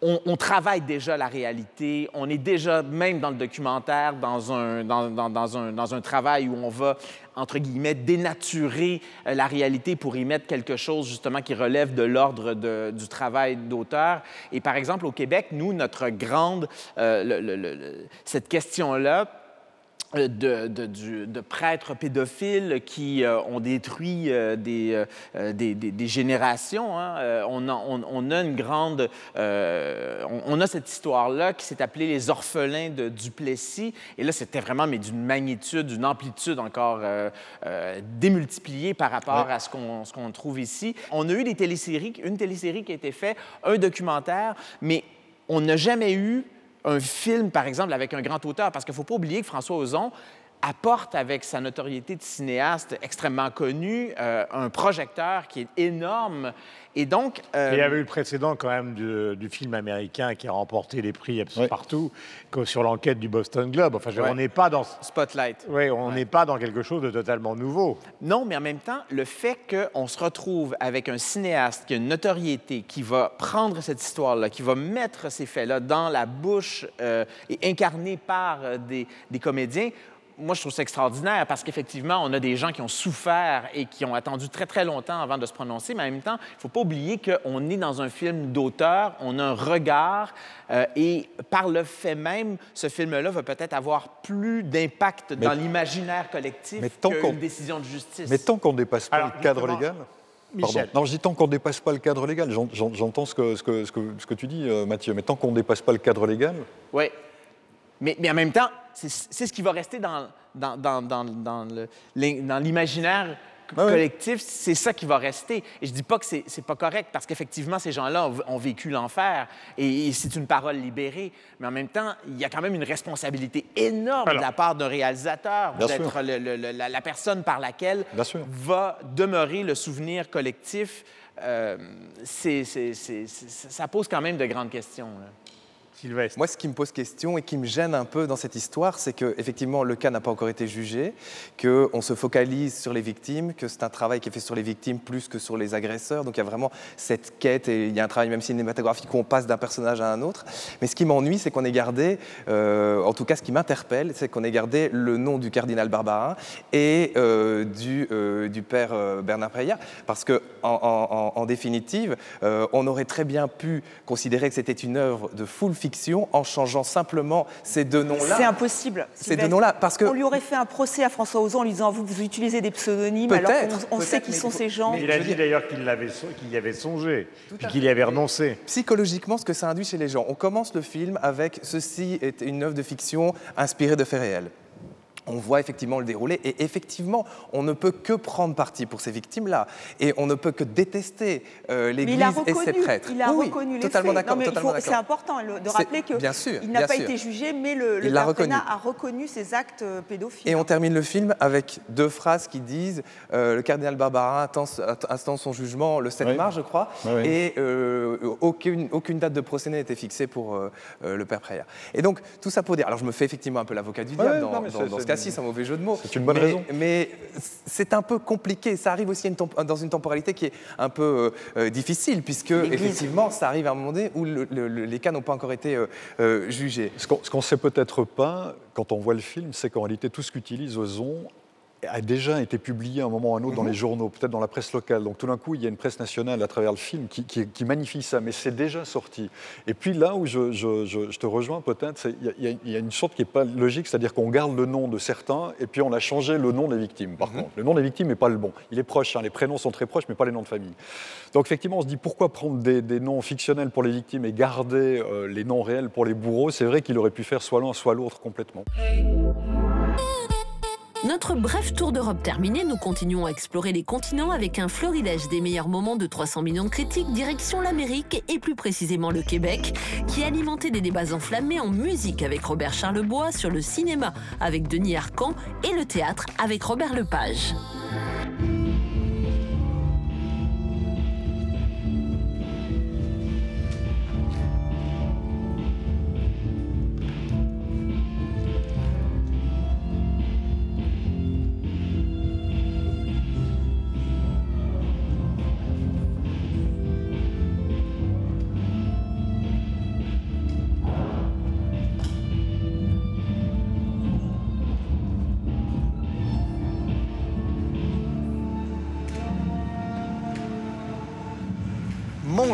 on, travaille déjà la réalité, on est déjà, même dans le documentaire, dans un, dans, un, dans un travail où on va, entre guillemets, dénaturer euh, la réalité pour y mettre quelque chose, justement, qui relève de l'ordre du travail d'auteur. Et par exemple, au Québec, nous, notre grande, euh, cette question-là, de, de- du- de prêtres pédophiles qui euh, ont détruit euh, des, euh, euh, des, des- des générations. hein. Euh, on, a, on- on a une grande... euh, on, on a cette histoire-là qui s'est appelée Les orphelins de Duplessis. Et là, c'était vraiment mais d'une magnitude, d'une amplitude encore euh, euh, démultipliée par rapport Ouais. à ce qu'on ce qu'on trouve ici. On a eu des téléséries, une télésérie qui a été faite, un documentaire, mais on n'a jamais eu un film, par exemple, avec un grand auteur, parce qu'il ne faut pas oublier que François Ozon apporte avec sa notoriété de cinéaste extrêmement connu euh, un projecteur qui est énorme. Et donc... euh, Il y avait eu le précédent quand même du, du film américain qui a remporté les prix absolument partout, sur l'enquête du Boston Globe. Enfin, on n'est pas dans Spotlight. Oui, on n'est pas dans quelque chose de totalement nouveau. Non, mais en même temps, le fait qu'on se retrouve avec un cinéaste qui a une notoriété, qui va prendre cette histoire-là, qui va mettre ces faits-là dans la bouche euh, et incarné par des, des comédiens, moi, je trouve ça extraordinaire parce qu'effectivement, on a des gens qui ont souffert et qui ont attendu très, très longtemps avant de se prononcer, mais en même temps, il ne faut pas oublier qu'on est dans un film d'auteur, on a un regard euh, et par le fait même, ce film-là va peut-être avoir plus d'impact dans l'imaginaire collectif qu'une décision de justice. Mais tant qu'on ne dépasse pas Alors, le cadre légal. Pardon. Non, je dis tant qu'on ne dépasse pas le cadre légal. J'en- j'en- J'entends ce que, ce, que, ce, que, ce que tu dis, euh, Mathieu, mais tant qu'on ne dépasse pas le cadre légal. Oui. Mais, mais en même temps, c'est ce qui va rester dans, l'imaginaire Ah oui. collectif, c'est ça qui va rester. Et je dis pas que c'est pas correct, parce qu'effectivement, ces gens-là ont, ont vécu l'enfer, et, et c'est une parole libérée. Mais en même temps, il y a quand même une responsabilité énorme de la part d'un réalisateur d'être la, la personne par laquelle va demeurer le souvenir collectif. Euh, ça pose quand même de grandes questions. là. Moi, ce qui me pose question et qui me gêne un peu dans cette histoire, c'est que effectivement le cas n'a pas encore été jugé, qu'on se focalise sur les victimes, que c'est un travail qui est fait sur les victimes plus que sur les agresseurs. Donc il y a vraiment cette quête et il y a un travail même cinématographique où on passe d'un personnage à un autre. Mais ce qui m'ennuie, c'est qu'on ait gardé, euh, en tout cas ce qui m'interpelle, c'est qu'on ait gardé le nom du cardinal Barbarin et euh, du, euh, du père Bernard Preya, parce que en, définitive, on aurait très bien pu considérer que c'était une œuvre de full fiction en changeant simplement ces deux noms-là. C'est impossible. Ces deux noms-là, parce que On lui aurait fait un procès à François Ozon en lui disant vous, vous utilisez des pseudonymes alors Peut-être, qu'on on sait qui sont faut- ces gens. mais Il a dit d'ailleurs qu'il y avait songé, puis qu'il y avait renoncé. psychologiquement ce que ça induit chez les gens. On commence le film avec ceci est une œuvre de fiction inspirée de faits réels. On voit effectivement le déroulé et effectivement, on ne peut que prendre parti pour ces victimes-là et on ne peut que détester euh, Mais l'Église il a et ses prêtres. il a Oui, reconnu les totalement d'accord, C'est important le- de rappeler que bien sûr, il n'a pas sûr. été jugé, mais le, le Prénat reconnu. a reconnu ses actes euh, pédophiles. Et on termine le film avec deux phrases qui disent euh, le cardinal Barbarin attend, attend son jugement le 7 Oui. mars, je crois, Oui, oui. et euh, aucune, aucune date de procès n'a été fixée pour le père Preya. Et donc, tout ça pour dire. Alors, je me fais effectivement un peu l'avocat du diable dans, non, mais dans- c'est- dans ce c'est- c'est un mauvais jeu de mots. c'est une bonne Mais- raison. Mais c'est un peu compliqué. Ça arrive aussi une dans une temporalité qui est un peu euh, euh, difficile, puisque effectivement, ça arrive à un moment donné où le- le- le- les cas n'ont pas encore été euh, euh, jugés. Ce qu'on ne sait peut-être pas quand on voit le film, c'est qu'en réalité, tout ce qu'utilise Ozon a déjà été publié à un moment ou à un autre dans Mhm. les journaux, peut-être dans la presse locale. Donc tout d'un coup, il y a une presse nationale à travers le film qui, qui- qui magnifie ça, mais c'est déjà sorti. Et puis là où je, je- je- je te rejoins peut-être, il y a- y, une sorte qui n'est pas logique, c'est-à-dire qu'on garde le nom de certains et puis on a changé le nom des victimes. Par contre, le nom des victimes n'est pas le bon. Il est proche, hein, les prénoms sont très proches, mais pas les noms de famille. Donc effectivement, on se dit pourquoi prendre des, des noms fictionnels pour les victimes et garder euh, les noms réels pour les bourreaux? C'est vrai qu'il aurait pu faire soit l'un, soit l'autre complètement. Notre bref tour d'Europe terminé, nous continuons à explorer les continents avec un florilège des meilleurs moments de 300 millions de critiques, direction l'Amérique et plus précisément le Québec, qui a alimenté des débats enflammés en musique avec Robert Charlebois, sur le cinéma avec Denis Arcan et le théâtre avec Robert Lepage.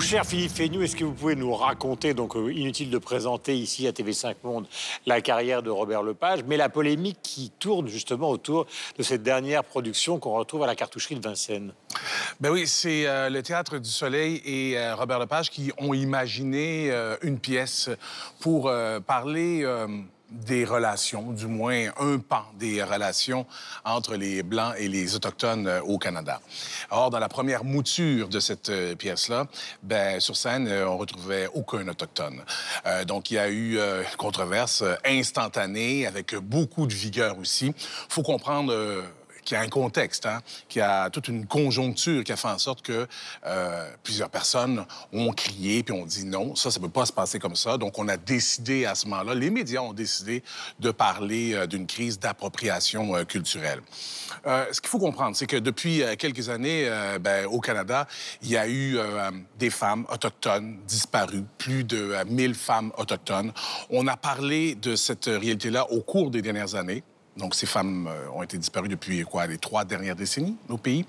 Cher Philippe Fénu, est-ce que vous pouvez nous raconter, donc euh, inutile de présenter ici à TV5 Monde la carrière de Robert Lepage, mais la polémique qui tourne justement autour de cette dernière production qu'on retrouve à la cartoucherie de Vincennes? Ben oui, c'est euh, le Théâtre du Soleil et euh, Robert Lepage qui ont imaginé une pièce pour parler des relations, du moins un pan des relations entre les Blancs et les Autochtones euh, au Canada. Or, dans la première mouture de cette euh, pièce-là, ben, sur scène, euh, on retrouvait aucun Autochtone. Donc, il y a eu euh, controverse instantanée avec beaucoup de vigueur aussi. faut comprendre... qu'il y a un contexte, hein, qu'il y a toute une conjoncture qui a fait en sorte que euh, plusieurs personnes ont crié puis ont dit non, ça, ça peut pas se passer comme ça. Donc, on a décidé à ce moment-là, les médias ont décidé de parler euh, d'une crise d'appropriation euh, culturelle. Euh, ce qu'il faut comprendre, c'est que depuis euh, quelques années, ben, au Canada, il y a eu des femmes autochtones disparues, plus de euh, 1000 femmes autochtones. On a parlé de cette réalité-là au cours des dernières années. Donc, ces femmes euh, ont été disparues depuis quoi, les trois dernières décennies au pays.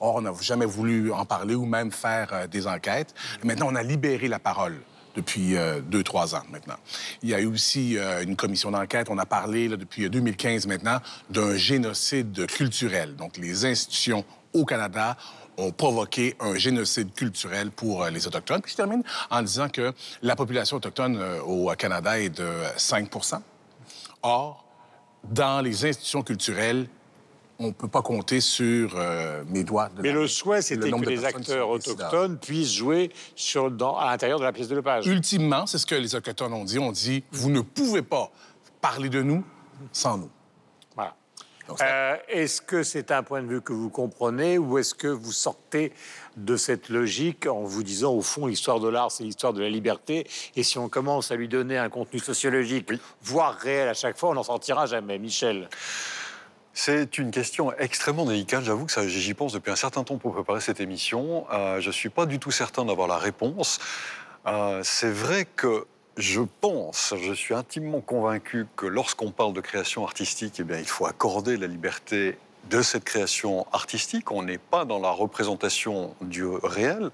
Or, on n'a jamais voulu en parler ou même faire euh, des enquêtes. Maintenant, on a libéré la parole depuis euh, deux, trois ans maintenant. Il y a eu aussi une commission d'enquête. On a parlé depuis 2015 maintenant d'un génocide culturel. Donc, les institutions au Canada ont provoqué un génocide culturel pour les Autochtones. Puis je termine en disant que la population autochtone au Canada est de 5 Or, dans les institutions culturelles, on ne peut pas compter sur euh, mes doigts. De Mais la- le souhait, c'était que les acteurs autochtones puissent jouer sur, dans, à l'intérieur de la pièce de Lepage. Ultimement, c'est ce que les Autochtones ont dit. On dit, vous ne pouvez pas parler de nous sans nous. Voilà. Euh, est-ce que c'est un point de vue que vous comprenez ou est-ce que vous sortez de cette logique en vous disant, au fond, l'histoire de l'art, c'est l'histoire de la liberté et si on commence à lui donner un contenu sociologique, voire réel à chaque fois, on n'en sortira jamais. Michel C'est une question extrêmement délicate. J'avoue que ça, j'y pense depuis un certain temps pour préparer cette émission. Euh, je ne suis pas du tout certain d'avoir la réponse. Euh, c'est vrai que je pense, je suis intimement convaincu que lorsqu'on parle de création artistique, eh bien, il faut accorder la liberté de cette création artistique. On n'est pas dans la représentation du réel.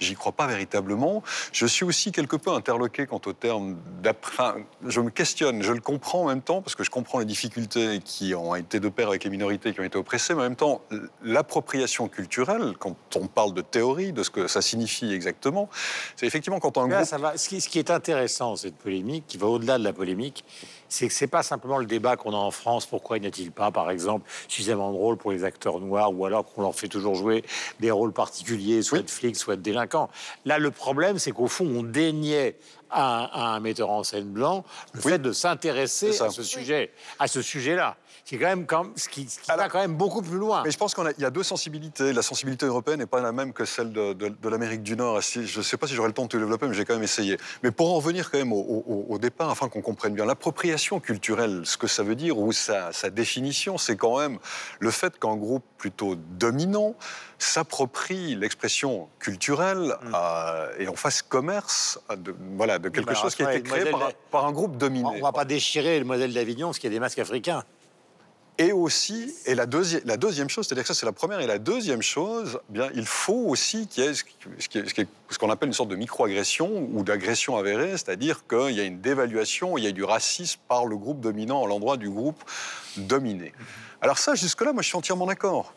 J'y crois pas véritablement. Je suis aussi quelque peu interloqué quant au terme d'après. je me questionne, je le comprends en même temps, parce que je comprends les difficultés qui ont été de pair avec les minorités qui ont été oppressées, mais en même temps, l'appropriation culturelle, quand on parle de théorie, de ce que ça signifie exactement, c'est effectivement quand un Là, groupe ça va. Ce, qui, ce qui est intéressant, cette polémique, qui va au-delà de la polémique, c'est que c'est pas simplement le débat qu'on a en France. Pourquoi n'y a-t-il pas, par exemple, suffisamment de rôles pour les acteurs noirs, ou alors qu'on leur fait toujours jouer des rôles particuliers, soit de flics, soit de délinquants? Là, le problème, c'est qu'au fond, on déniait à, un- à un metteur en scène blanc le fait de s'intéresser à ce sujet, à ce sujet-là, qui est quand même, quand, ce qui, ce qui va quand même beaucoup plus loin. Mais je pense qu'il y a deux sensibilités. La sensibilité européenne n'est pas la même que celle de, de- de l'Amérique du Nord. Si- Je ne sais pas si j'aurai le temps de tout développer, mais j'ai quand même essayé. Mais pour en revenir quand même au, au- au départ, afin qu'on comprenne bien, l'appropriation culturelle, ce que ça veut dire, ou sa, sa définition, c'est quand même le fait qu'un groupe plutôt dominant s'approprie l'expression culturelle euh, et en fasse commerce de, voilà, de quelque bah, chose qui a été créé par, un groupe dominé. On va pas déchirer le modèle d'Avignon parce qu'il y a des masques africains. Et aussi, et la, deuxi- la deuxième chose, c'est-à-dire que ça c'est la première, et la deuxième chose, eh bien, il faut aussi qu'il y ait ce qu'on appelle une sorte de micro-agression ou d'agression avérée, c'est-à-dire qu'il y a une dévaluation, il y a du racisme par le groupe dominant à l'endroit du groupe dominé. Alors ça, jusque-là, moi je suis entièrement d'accord.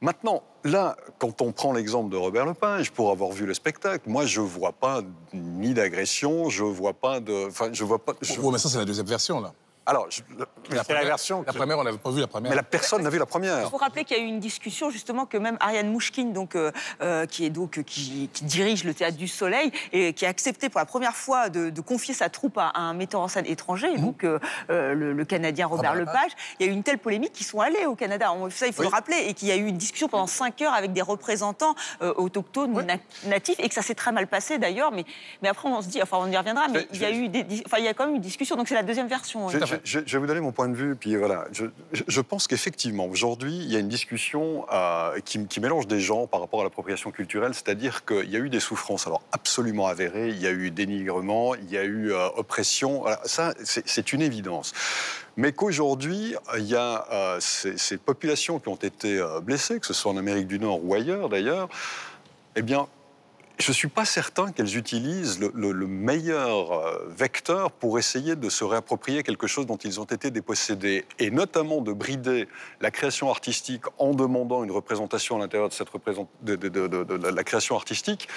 Maintenant, là, quand on prend l'exemple de Robert Lepage, pour avoir vu le spectacle, moi je vois pas ni d'agression, je vois pas de... Enfin, je vois pas... Oui, mais ça, c'est la deuxième version, là. Alors, je- C'est la version. La première, on n'avait pas vu la première. mais la personne n'a vu la Il première. faut rappeler qu'il y a eu une discussion justement que même Ariane Mouchkine, donc, euh, euh, qui, est donc, qui, qui dirige le Théâtre du Soleil et qui a accepté pour la première fois de, de confier sa troupe à, un metteur en scène étranger, Mmh. donc euh, euh, le, le Canadien Robert Lepage. Il y a eu une telle polémique qu'ils sont allés au Canada. On- Ça, il faut le rappeler. Et qu'il y a eu une discussion pendant cinq heures avec des représentants euh, autochtones, na- natifs, et que ça s'est très mal passé d'ailleurs. Mais, mais après, on se dit, enfin, on y reviendra, mais il y a eu des, enfin, il y a quand même eu une discussion. Donc c'est la deuxième version. Je, euh. Je- vais vous donner mon point de vue, puis voilà. Je, pense qu'effectivement, aujourd'hui, il y a une discussion euh, qui, mélange des gens par rapport à l'appropriation culturelle, c'est-à-dire qu'il y a eu des souffrances, alors absolument avérées, il y a eu dénigrement, il y a eu euh, oppression, ça, c'est une évidence. Mais qu'aujourd'hui, il y a euh, ces, populations qui ont été blessées, que ce soit en Amérique du Nord ou ailleurs d'ailleurs, eh bien, je ne suis pas certain qu'elles utilisent le, le- le meilleur euh, vecteur pour essayer de se réapproprier quelque chose dont ils ont été dépossédés, et notamment de brider la création artistique en demandant une représentation à l'intérieur de, cette représent- de, la création artistique.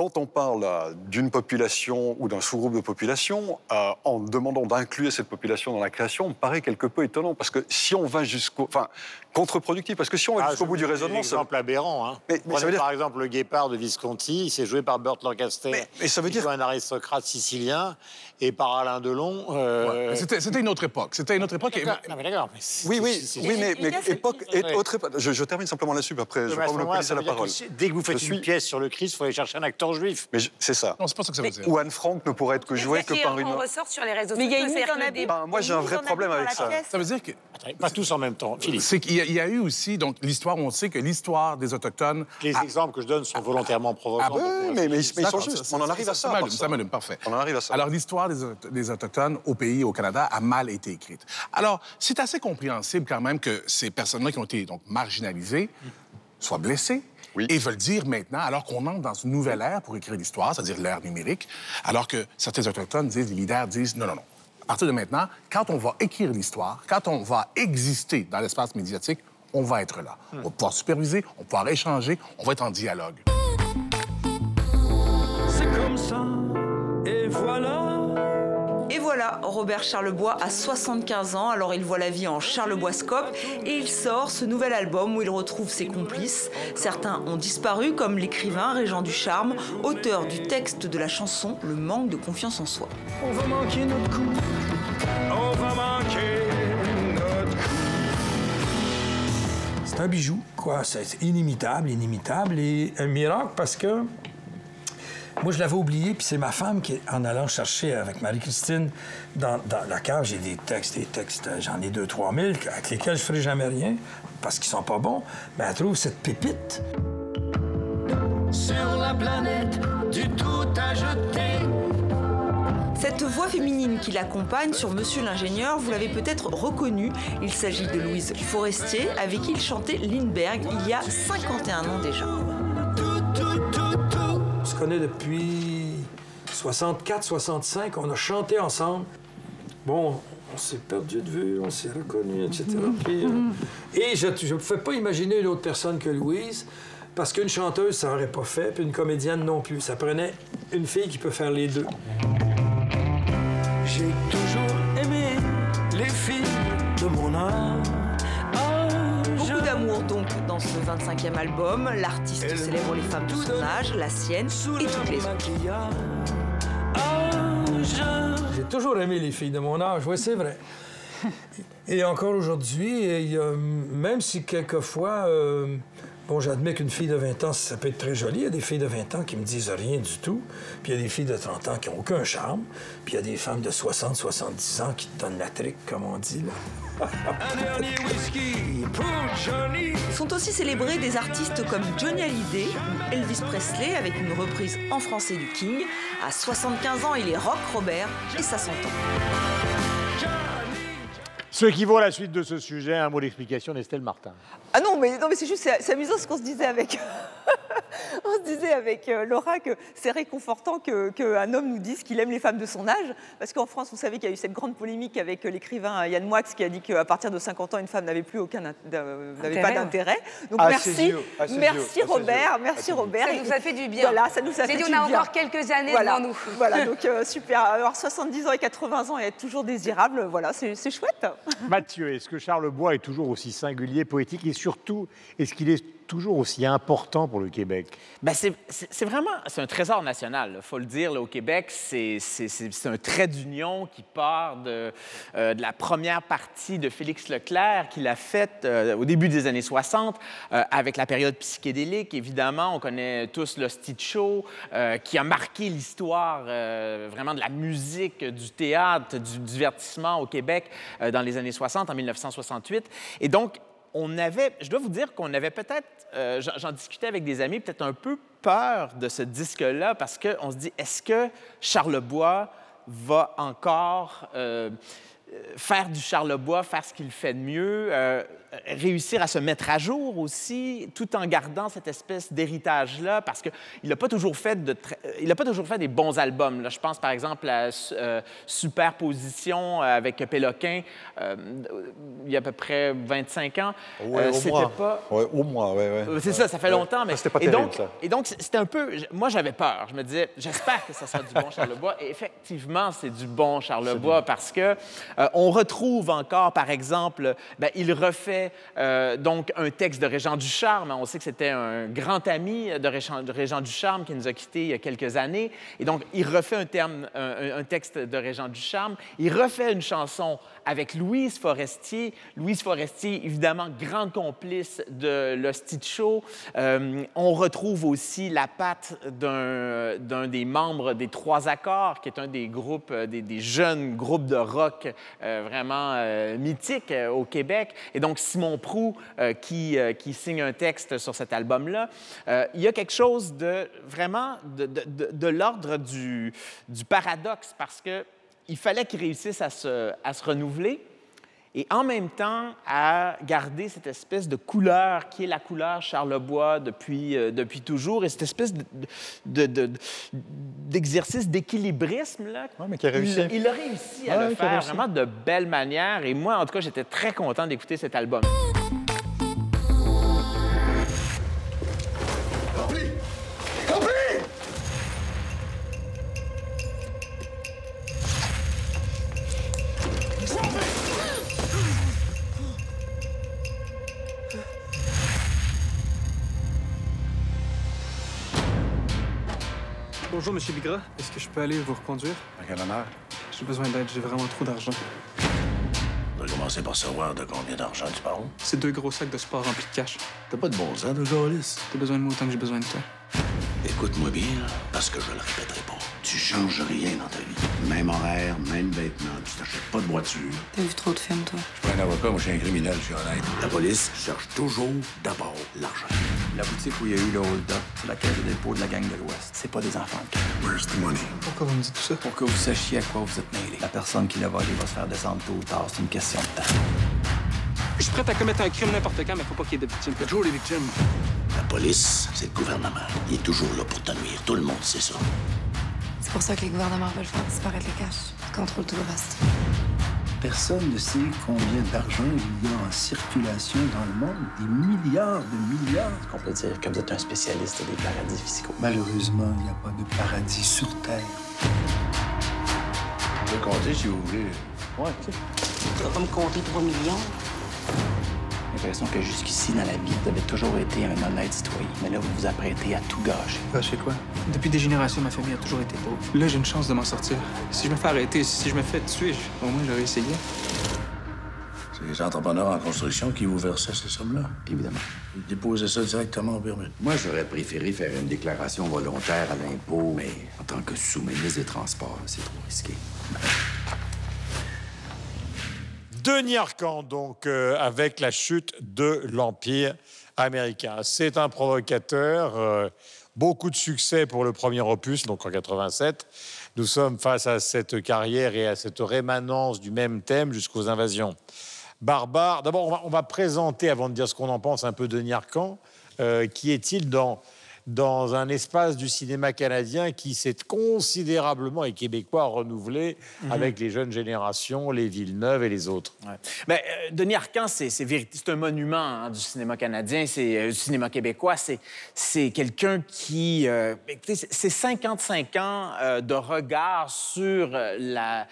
Quand on parle euh, d'une population ou d'un sous-groupe de population, euh, en demandant d'inclure cette population dans la création, me paraît quelque peu étonnant. Parce que si on va jusqu'au. Enfin, contre-productif. Parce que si on va Ah, jusqu'au bout du raisonnement. ça- exemple aberrant. Hein. Mais- mais ça Prenez veut dire- par exemple le guépard de Visconti, il s'est joué par Burt Lancaster. mais ça veut qui dire- un aristocrate sicilien et par Alain Delon. euh, C'était une autre époque. C'était une autre époque. et-. Non, mais d'accord. Oui, oui, oui, mais, mais époque, et autre époque- Je, je termine simplement là-dessus, après, je vais à pas laisser la parole. que Dès que vous faites Je suis- une pièce sur le Christ, il faut aller chercher un acteur juif. Mais c'est ça. Non, c'est pas ça que ça veut dire. Ou Anne Frank ne pourrait être que jouée que par on une. ressort sur les réseaux Mais il y a une mise en Ben, moi, j'ai un vrai problème avec ça. Ça veut dire que Pas tous en même temps. Philippe. c'est qu'il y, a- il y a eu aussi donc l'histoire. On sait que l'histoire des autochtones. Les a- exemples que je donne sont volontairement provocants. Ah, bah, donc, Oui, mais, ils sont justes. On en arrive à ça. Ça m'allume, parfait. On en arrive à ça. Alors, l'histoire des, Auto- des Autochtones au pays, au Canada, a mal été écrite. Alors, c'est assez compréhensible quand même que ces personnes-là qui ont été donc marginalisées soient blessées. Et veulent dire maintenant, alors qu'on entre dans une nouvelle ère pour écrire l'histoire, c'est-à-dire l'ère numérique, alors que certains Autochtones disent, les leaders disent, non, non, non. À partir de maintenant, quand on va écrire l'histoire, quand on va exister dans l'espace médiatique, on va être là. On va pouvoir superviser, on va pouvoir échanger, on va être en dialogue. Robert Charlebois a 75 ans, alors il voit la vie en Charleboiscope et il sort ce nouvel album où il retrouve ses complices. Certains ont disparu, comme l'écrivain Régent Ducharme, auteur du texte de la chanson Le manque de confiance en soi. On va manquer notre coup. On va manquer notre coup. C'est un bijou, quoi. C'est inimitable, inimitable et un miracle parce que moi, je l'avais oublié, puis c'est ma femme qui, en allant chercher avec Marie-Christine dans, dans la cave, j'ai des textes, des textes, euh, j'en ai deux, trois mille, avec lesquels je ferai jamais rien parce qu'ils sont pas bons, mais elle trouve cette pépite. Sur la planète, du tout à jeter. Cette voix féminine qui l'accompagne sur Monsieur l'ingénieur, vous l'avez peut-être reconnue. Il s'agit de Louise Forestier, avec qui il chantait Lindbergh il y a 51 ans déjà. On se connaît depuis 64, 65, on a chanté ensemble. Bon, on s'est perdu de vue, on s'est reconnu, etc. Puis, euh, et je ne pouvais pas imaginer une autre personne que Louise, parce qu'une chanteuse, ça n'aurait pas fait, puis une comédienne non plus. Ça prenait une fille qui peut faire les deux. J'ai toujours donc dans ce 25e album. L'artiste célèbre les femmes de son âge, la sienne et toutes les autres. J'ai toujours aimé les filles de mon âge, oui, c'est vrai. *laughs* Et encore aujourd'hui, même si quelquefois, euh, bon, j'admets qu'une fille de 20 ans, ça peut être très joli. Il y a des filles de 20 ans qui me disent rien du tout. Puis il y a des filles de 30 ans qui n'ont aucun charme. Puis il y a des femmes de 60, 70 ans qui te donnent la trique, comme on dit. Là. Sont aussi célébrés des artistes comme Johnny Hallyday ou Elvis Presley avec une reprise en français du King. À 75 ans, il est rock Robert et ça s'entend. Ce qui vaut la suite de ce sujet, un mot d'explication d'Estelle Martin. Ah non, mais, non, mais c'est juste, c'est c'est amusant ce qu'on se disait avec. *laughs* on se disait avec euh, Laura que c'est réconfortant qu'un homme nous dise qu'il aime les femmes de son âge, parce qu'en France, vous savez qu'il y a eu cette grande polémique avec euh, l'écrivain Yann Moix qui a dit qu'à partir de 50 ans, une femme n'avait plus aucun euh, n'avait pas d'intérêt. Donc merci, merci Robert, yeux, merci. Robert. Ça nous a fait du bien. Voilà, ça nous a fait dit, du on a bien. encore quelques années Voilà, devant nous. Voilà, *laughs* donc euh, super. Alors 70 ans et 80 ans et être toujours désirable, voilà, c'est c'est chouette. Mathieu, est-ce que Charles Bois est toujours aussi singulier, poétique et surtout, est-ce qu'il est toujours aussi important pour le Québec Ben, c'est vraiment c'est un trésor national, il faut le dire. au Québec, c'est un trait d'union qui part de, euh, la première partie de Félix Leclerc qu'il a faite euh, au début des années 60 euh, avec la période psychédélique. Évidemment, on connaît tous Stitch Show qui a marqué l'histoire vraiment de la musique, du théâtre, du divertissement au Québec dans les années 60, en 1968. Et donc, on avait, je dois vous dire qu'on avait peut-être, euh, j'en- discutais avec des amis, peut-être un peu peur de ce disque-là parce qu'on se dit, est-ce que Charlebois va encore euh, faire du Charlebois, faire ce qu'il fait de mieux, euh, réussir à se mettre à jour aussi, tout en gardant cette espèce d'héritage-là, parce qu'il n'a pas toujours fait de, euh, il pas toujours fait des bons albums. Là, je pense par exemple à euh, Superposition euh, avec Péloquin, euh, il y a à peu près 25 ans. Euh, au moins. pas Ouais, au moins, ouais, ouais. euh, C'est ça, ça fait longtemps. Mais... Ah, C'était pas et terrible, donc, ça. Et donc, c'était un peu... Moi, j'avais peur. Je me disais, j'espère que ça sera du bon *laughs* Charlebois. Et effectivement, c'est du bon Charlebois parce que euh, on retrouve encore, par exemple, ben, il refait euh, donc un texte de Régent Ducharme. On sait que c'était un grand ami de Régent, de Régent Ducharme qui nous a quittés il y a quelques années. Et donc, il refait un, texte de Régent Ducharme. Il refait une chanson avec Louise Forestier. Louise Forestier, évidemment, grande complice de l'Hostie Show. Euh, on retrouve aussi la patte d'un des membres des Trois Accords, qui est un des groupes, des, jeunes groupes de rock vraiment euh, mythiques euh, au Québec. Et donc, Simon Prou, euh, qui, euh, qui signe un texte sur cet album-là. Euh, il y a quelque chose de vraiment de, de- de- de l'ordre du, du paradoxe, parce que il fallait qu'il réussisse à se, à se renouveler et en même temps à garder cette espèce de couleur qui est la couleur Charlebois depuis, euh, depuis toujours et cette espèce de- de- de- de- d'exercice d'équilibrisme. là. mais qui a réussi. Il, il a réussi à Ouais, le faire vraiment de belle manière et moi, en tout cas, j'étais très content d'écouter cet album. Monsieur Bigra. Est-ce que je peux aller vous reconduire? À quel honneur? J'ai besoin d'aide, j'ai vraiment trop d'argent. On va commencer par savoir de combien d'argent tu parles. C'est deux gros sacs de sport remplis de cash. T'as pas de bon sens de. T'as besoin de moi autant que j'ai besoin de toi. Écoute-moi bien, parce que je le répéterai pas. Tu changes rien dans ta vie. Même horaire, même vêtements, tu t'achètes pas de voiture. T'as vu trop de films, toi? Je suis pas un avocat, moi je suis un criminel, je suis honnête. La police cherche toujours d'abord l'argent. La boutique où il y a eu le hold-up, c'est la caisse de dépôt de la gang de l'Ouest. C'est pas des enfants. Where's the money? Pourquoi vous me dites tout ça? Pour que vous sachiez à quoi vous êtes mêlés. La personne qui l'a volé va se faire descendre tôt ou tard. C'est une question de temps. Je suis prêt à commettre un crime n'importe quand, mais faut pas qu'il y ait de victimes. toujours les victimes. La police, c'est le gouvernement. Il est toujours là pour te nuire. Tout le monde sait ça. C'est pour ça que les gouvernements veulent faire disparaître le cash. Ils contrôlent tout le reste. Personne ne sait combien d'argent il y a en circulation dans le monde. Des milliards de milliards. On peut dire que vous êtes un spécialiste des paradis fiscaux. Malheureusement, il n'y a pas de paradis sur Terre. Je peux compter si vous voulez. Ouais, OK. Tu vas pas me compter 3 millions? J'ai l'impression que jusqu'ici, dans la vie, vous avez toujours été un honnête citoyen. Mais là, vous vous apprêtez à tout gâcher. Gâcher quoi? Depuis des générations, ma famille a toujours été pauvre. Là, j'ai une chance de m'en sortir. Si je me fais arrêter, si je me fais tuer, je- au moins j'aurais essayé. C'est les entrepreneurs en construction qui vous versaient ces sommes-là? Évidemment. Ils déposaient ça directement au permis. Moi, j'aurais préféré faire une déclaration volontaire à l'impôt, mais en tant que sous-ministre des Transports, c'est trop risqué. Denis Arcand, donc, euh, avec la chute de l'Empire américain. C'est un provocateur. euh, beaucoup de succès pour le premier opus, donc en 87. Nous sommes face à cette carrière et à cette rémanence du même thème jusqu'aux invasions barbares. D'abord, on va, présenter, avant de dire ce qu'on en pense, un peu Denis Arcand. Euh, qui est-il dans dans un espace du cinéma canadien qui s'est considérablement et québécois renouvelé Mhm. avec les jeunes générations, les Villeneuve et les autres. Ben, euh, Denis Arcand, c'est un monument hein, du cinéma canadien, c'est euh, du cinéma québécois. C'est quelqu'un qui, euh, écoutez, c'est- c'est 55 ans euh, de regard sur la,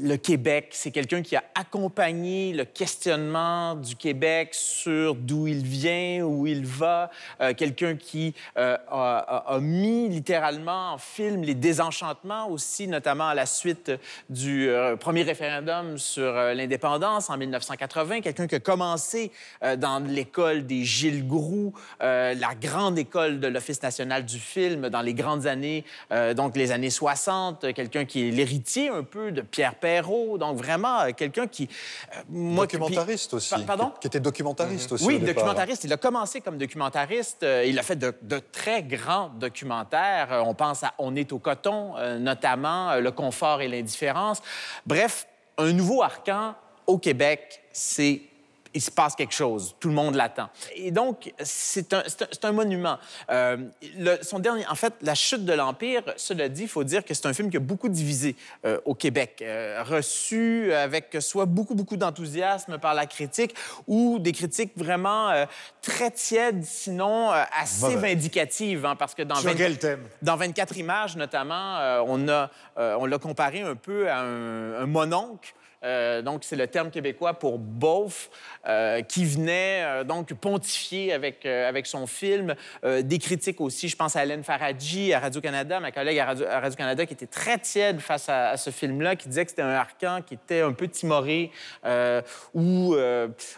le Québec. C'est quelqu'un qui a accompagné le questionnement du Québec sur d'où il vient, où il va. Euh, quelqu'un qui euh, a, mis littéralement en film les désenchantements aussi, notamment à la suite du euh, premier référendum sur l'indépendance en 1980. Quelqu'un qui a commencé dans l'école des Gilles Groux, la grande école de l'Office national du film dans les grandes années, donc les années 60. Quelqu'un qui est l'héritier un peu de Pierre Perrault. Donc vraiment euh, quelqu'un qui... euh, moi, documentariste puis- aussi. Pa- Pardon? Qui était documentariste aussi. Oui, au documentariste. Il a commencé comme documentariste. Euh, il a fait de, de très grands documentaires. On pense à On est au coton, notamment Le confort et l'indifférence. Bref, un nouveau arcan au Québec, c'est il se passe quelque chose. Tout le monde l'attend. Et donc, c'est un, monument. Euh, le- son dernier, en fait, La chute de l'Empire, cela dit, il faut dire que c'est un film qui a beaucoup divisé euh, au Québec, euh, reçu avec soit beaucoup, beaucoup d'enthousiasme par la critique ou des critiques vraiment très tièdes, sinon assez vindicatives, hein, parce que dans, Sur 20 quel thème? dans 24 images, notamment, on a, on l'a comparé un peu à un, un mononcle. Euh, donc, c'est le terme québécois pour beauf, qui venait euh, donc pontifier avec, euh, avec son film. Des critiques aussi, je pense à Hélène Faradji, à Radio-Canada, ma collègue à Radio- à Radio-Canada, qui était très tiède face à, ce film-là, qui disait que c'était un arcan qui était un peu timoré, où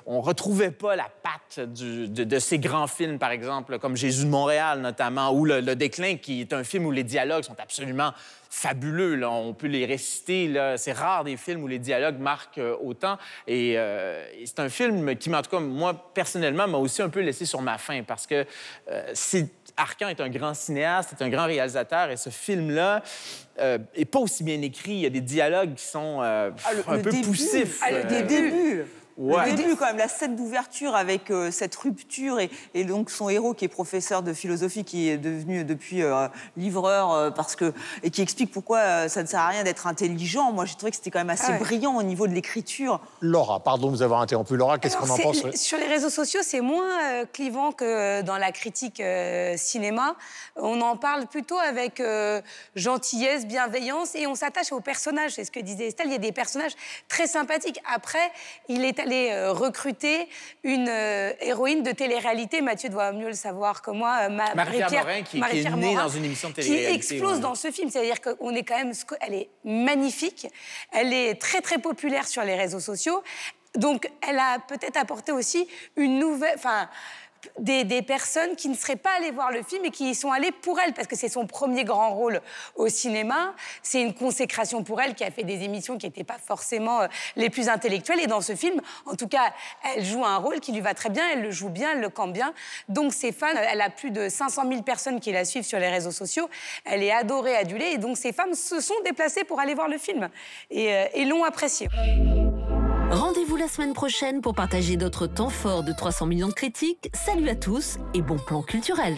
on retrouvait pas la patte de, de ces grands films, par exemple, comme Jésus de Montréal, notamment, ou Le Déclin, qui est un film où les dialogues sont absolument fabuleux. Là. On peut les réciter. C'est rare des films où les dialogues marquent euh, autant. Et, euh, et c'est un film qui, en tout cas, moi, personnellement, m'a aussi un peu laissé sur ma faim parce que euh, c'est... Arcan est un grand cinéaste, est un grand réalisateur, et ce film-là euh, est pas aussi bien écrit. Il y a des dialogues qui sont euh, Ah, le- un le peu début. poussifs. Ah, le début. Ouais. Le début, quand même, la scène d'ouverture avec euh, cette rupture et, et donc son héros qui est professeur de philosophie, qui est devenu depuis euh, livreur euh, parce que et qui explique pourquoi euh, ça ne sert à rien d'être intelligent. Moi, j'ai trouvé que c'était quand même assez Ah ouais. brillant au niveau de l'écriture. Laura, pardon de vous avoir interrompu. Laura, qu'est-ce qu'on en pense Sur les réseaux sociaux, c'est moins euh, clivant que dans la critique euh, cinéma. On en parle plutôt avec euh, gentillesse, bienveillance et on s'attache aux personnages. C'est ce que disait Estelle. Il y a des personnages très sympathiques. Après, il est allé euh, recruter une euh, héroïne de télé-réalité. Mathieu doit mieux le savoir que moi. euh, Ma- Marie-Pierre Morin, qui- qui est née dans une émission de Qui télé-réalité, explose ouais. dans ce film. C'est-à-dire qu'on est quand même... Elle est magnifique. Elle est très, très populaire sur les réseaux sociaux. Donc, elle a peut-être apporté aussi une nouvelle... Enfin, des, personnes qui ne seraient pas allées voir le film et qui y sont allées pour elle, parce que c'est son premier grand rôle au cinéma. C'est une consécration pour elle qui a fait des émissions qui n'étaient pas forcément euh, les plus intellectuelles. Et dans ce film, en tout cas, elle joue un rôle qui lui va très bien, elle le joue bien, elle le campe bien. Donc ses fans, elle a plus de 500 000 personnes qui la suivent sur les réseaux sociaux. Elle est adorée, adulée. Et donc ces femmes se sont déplacées pour aller voir le film et, euh, et l'ont apprécié. Rendez-vous la semaine prochaine pour partager d'autres temps forts de 300 millions de critiques. Salut à tous et bon plan culturel.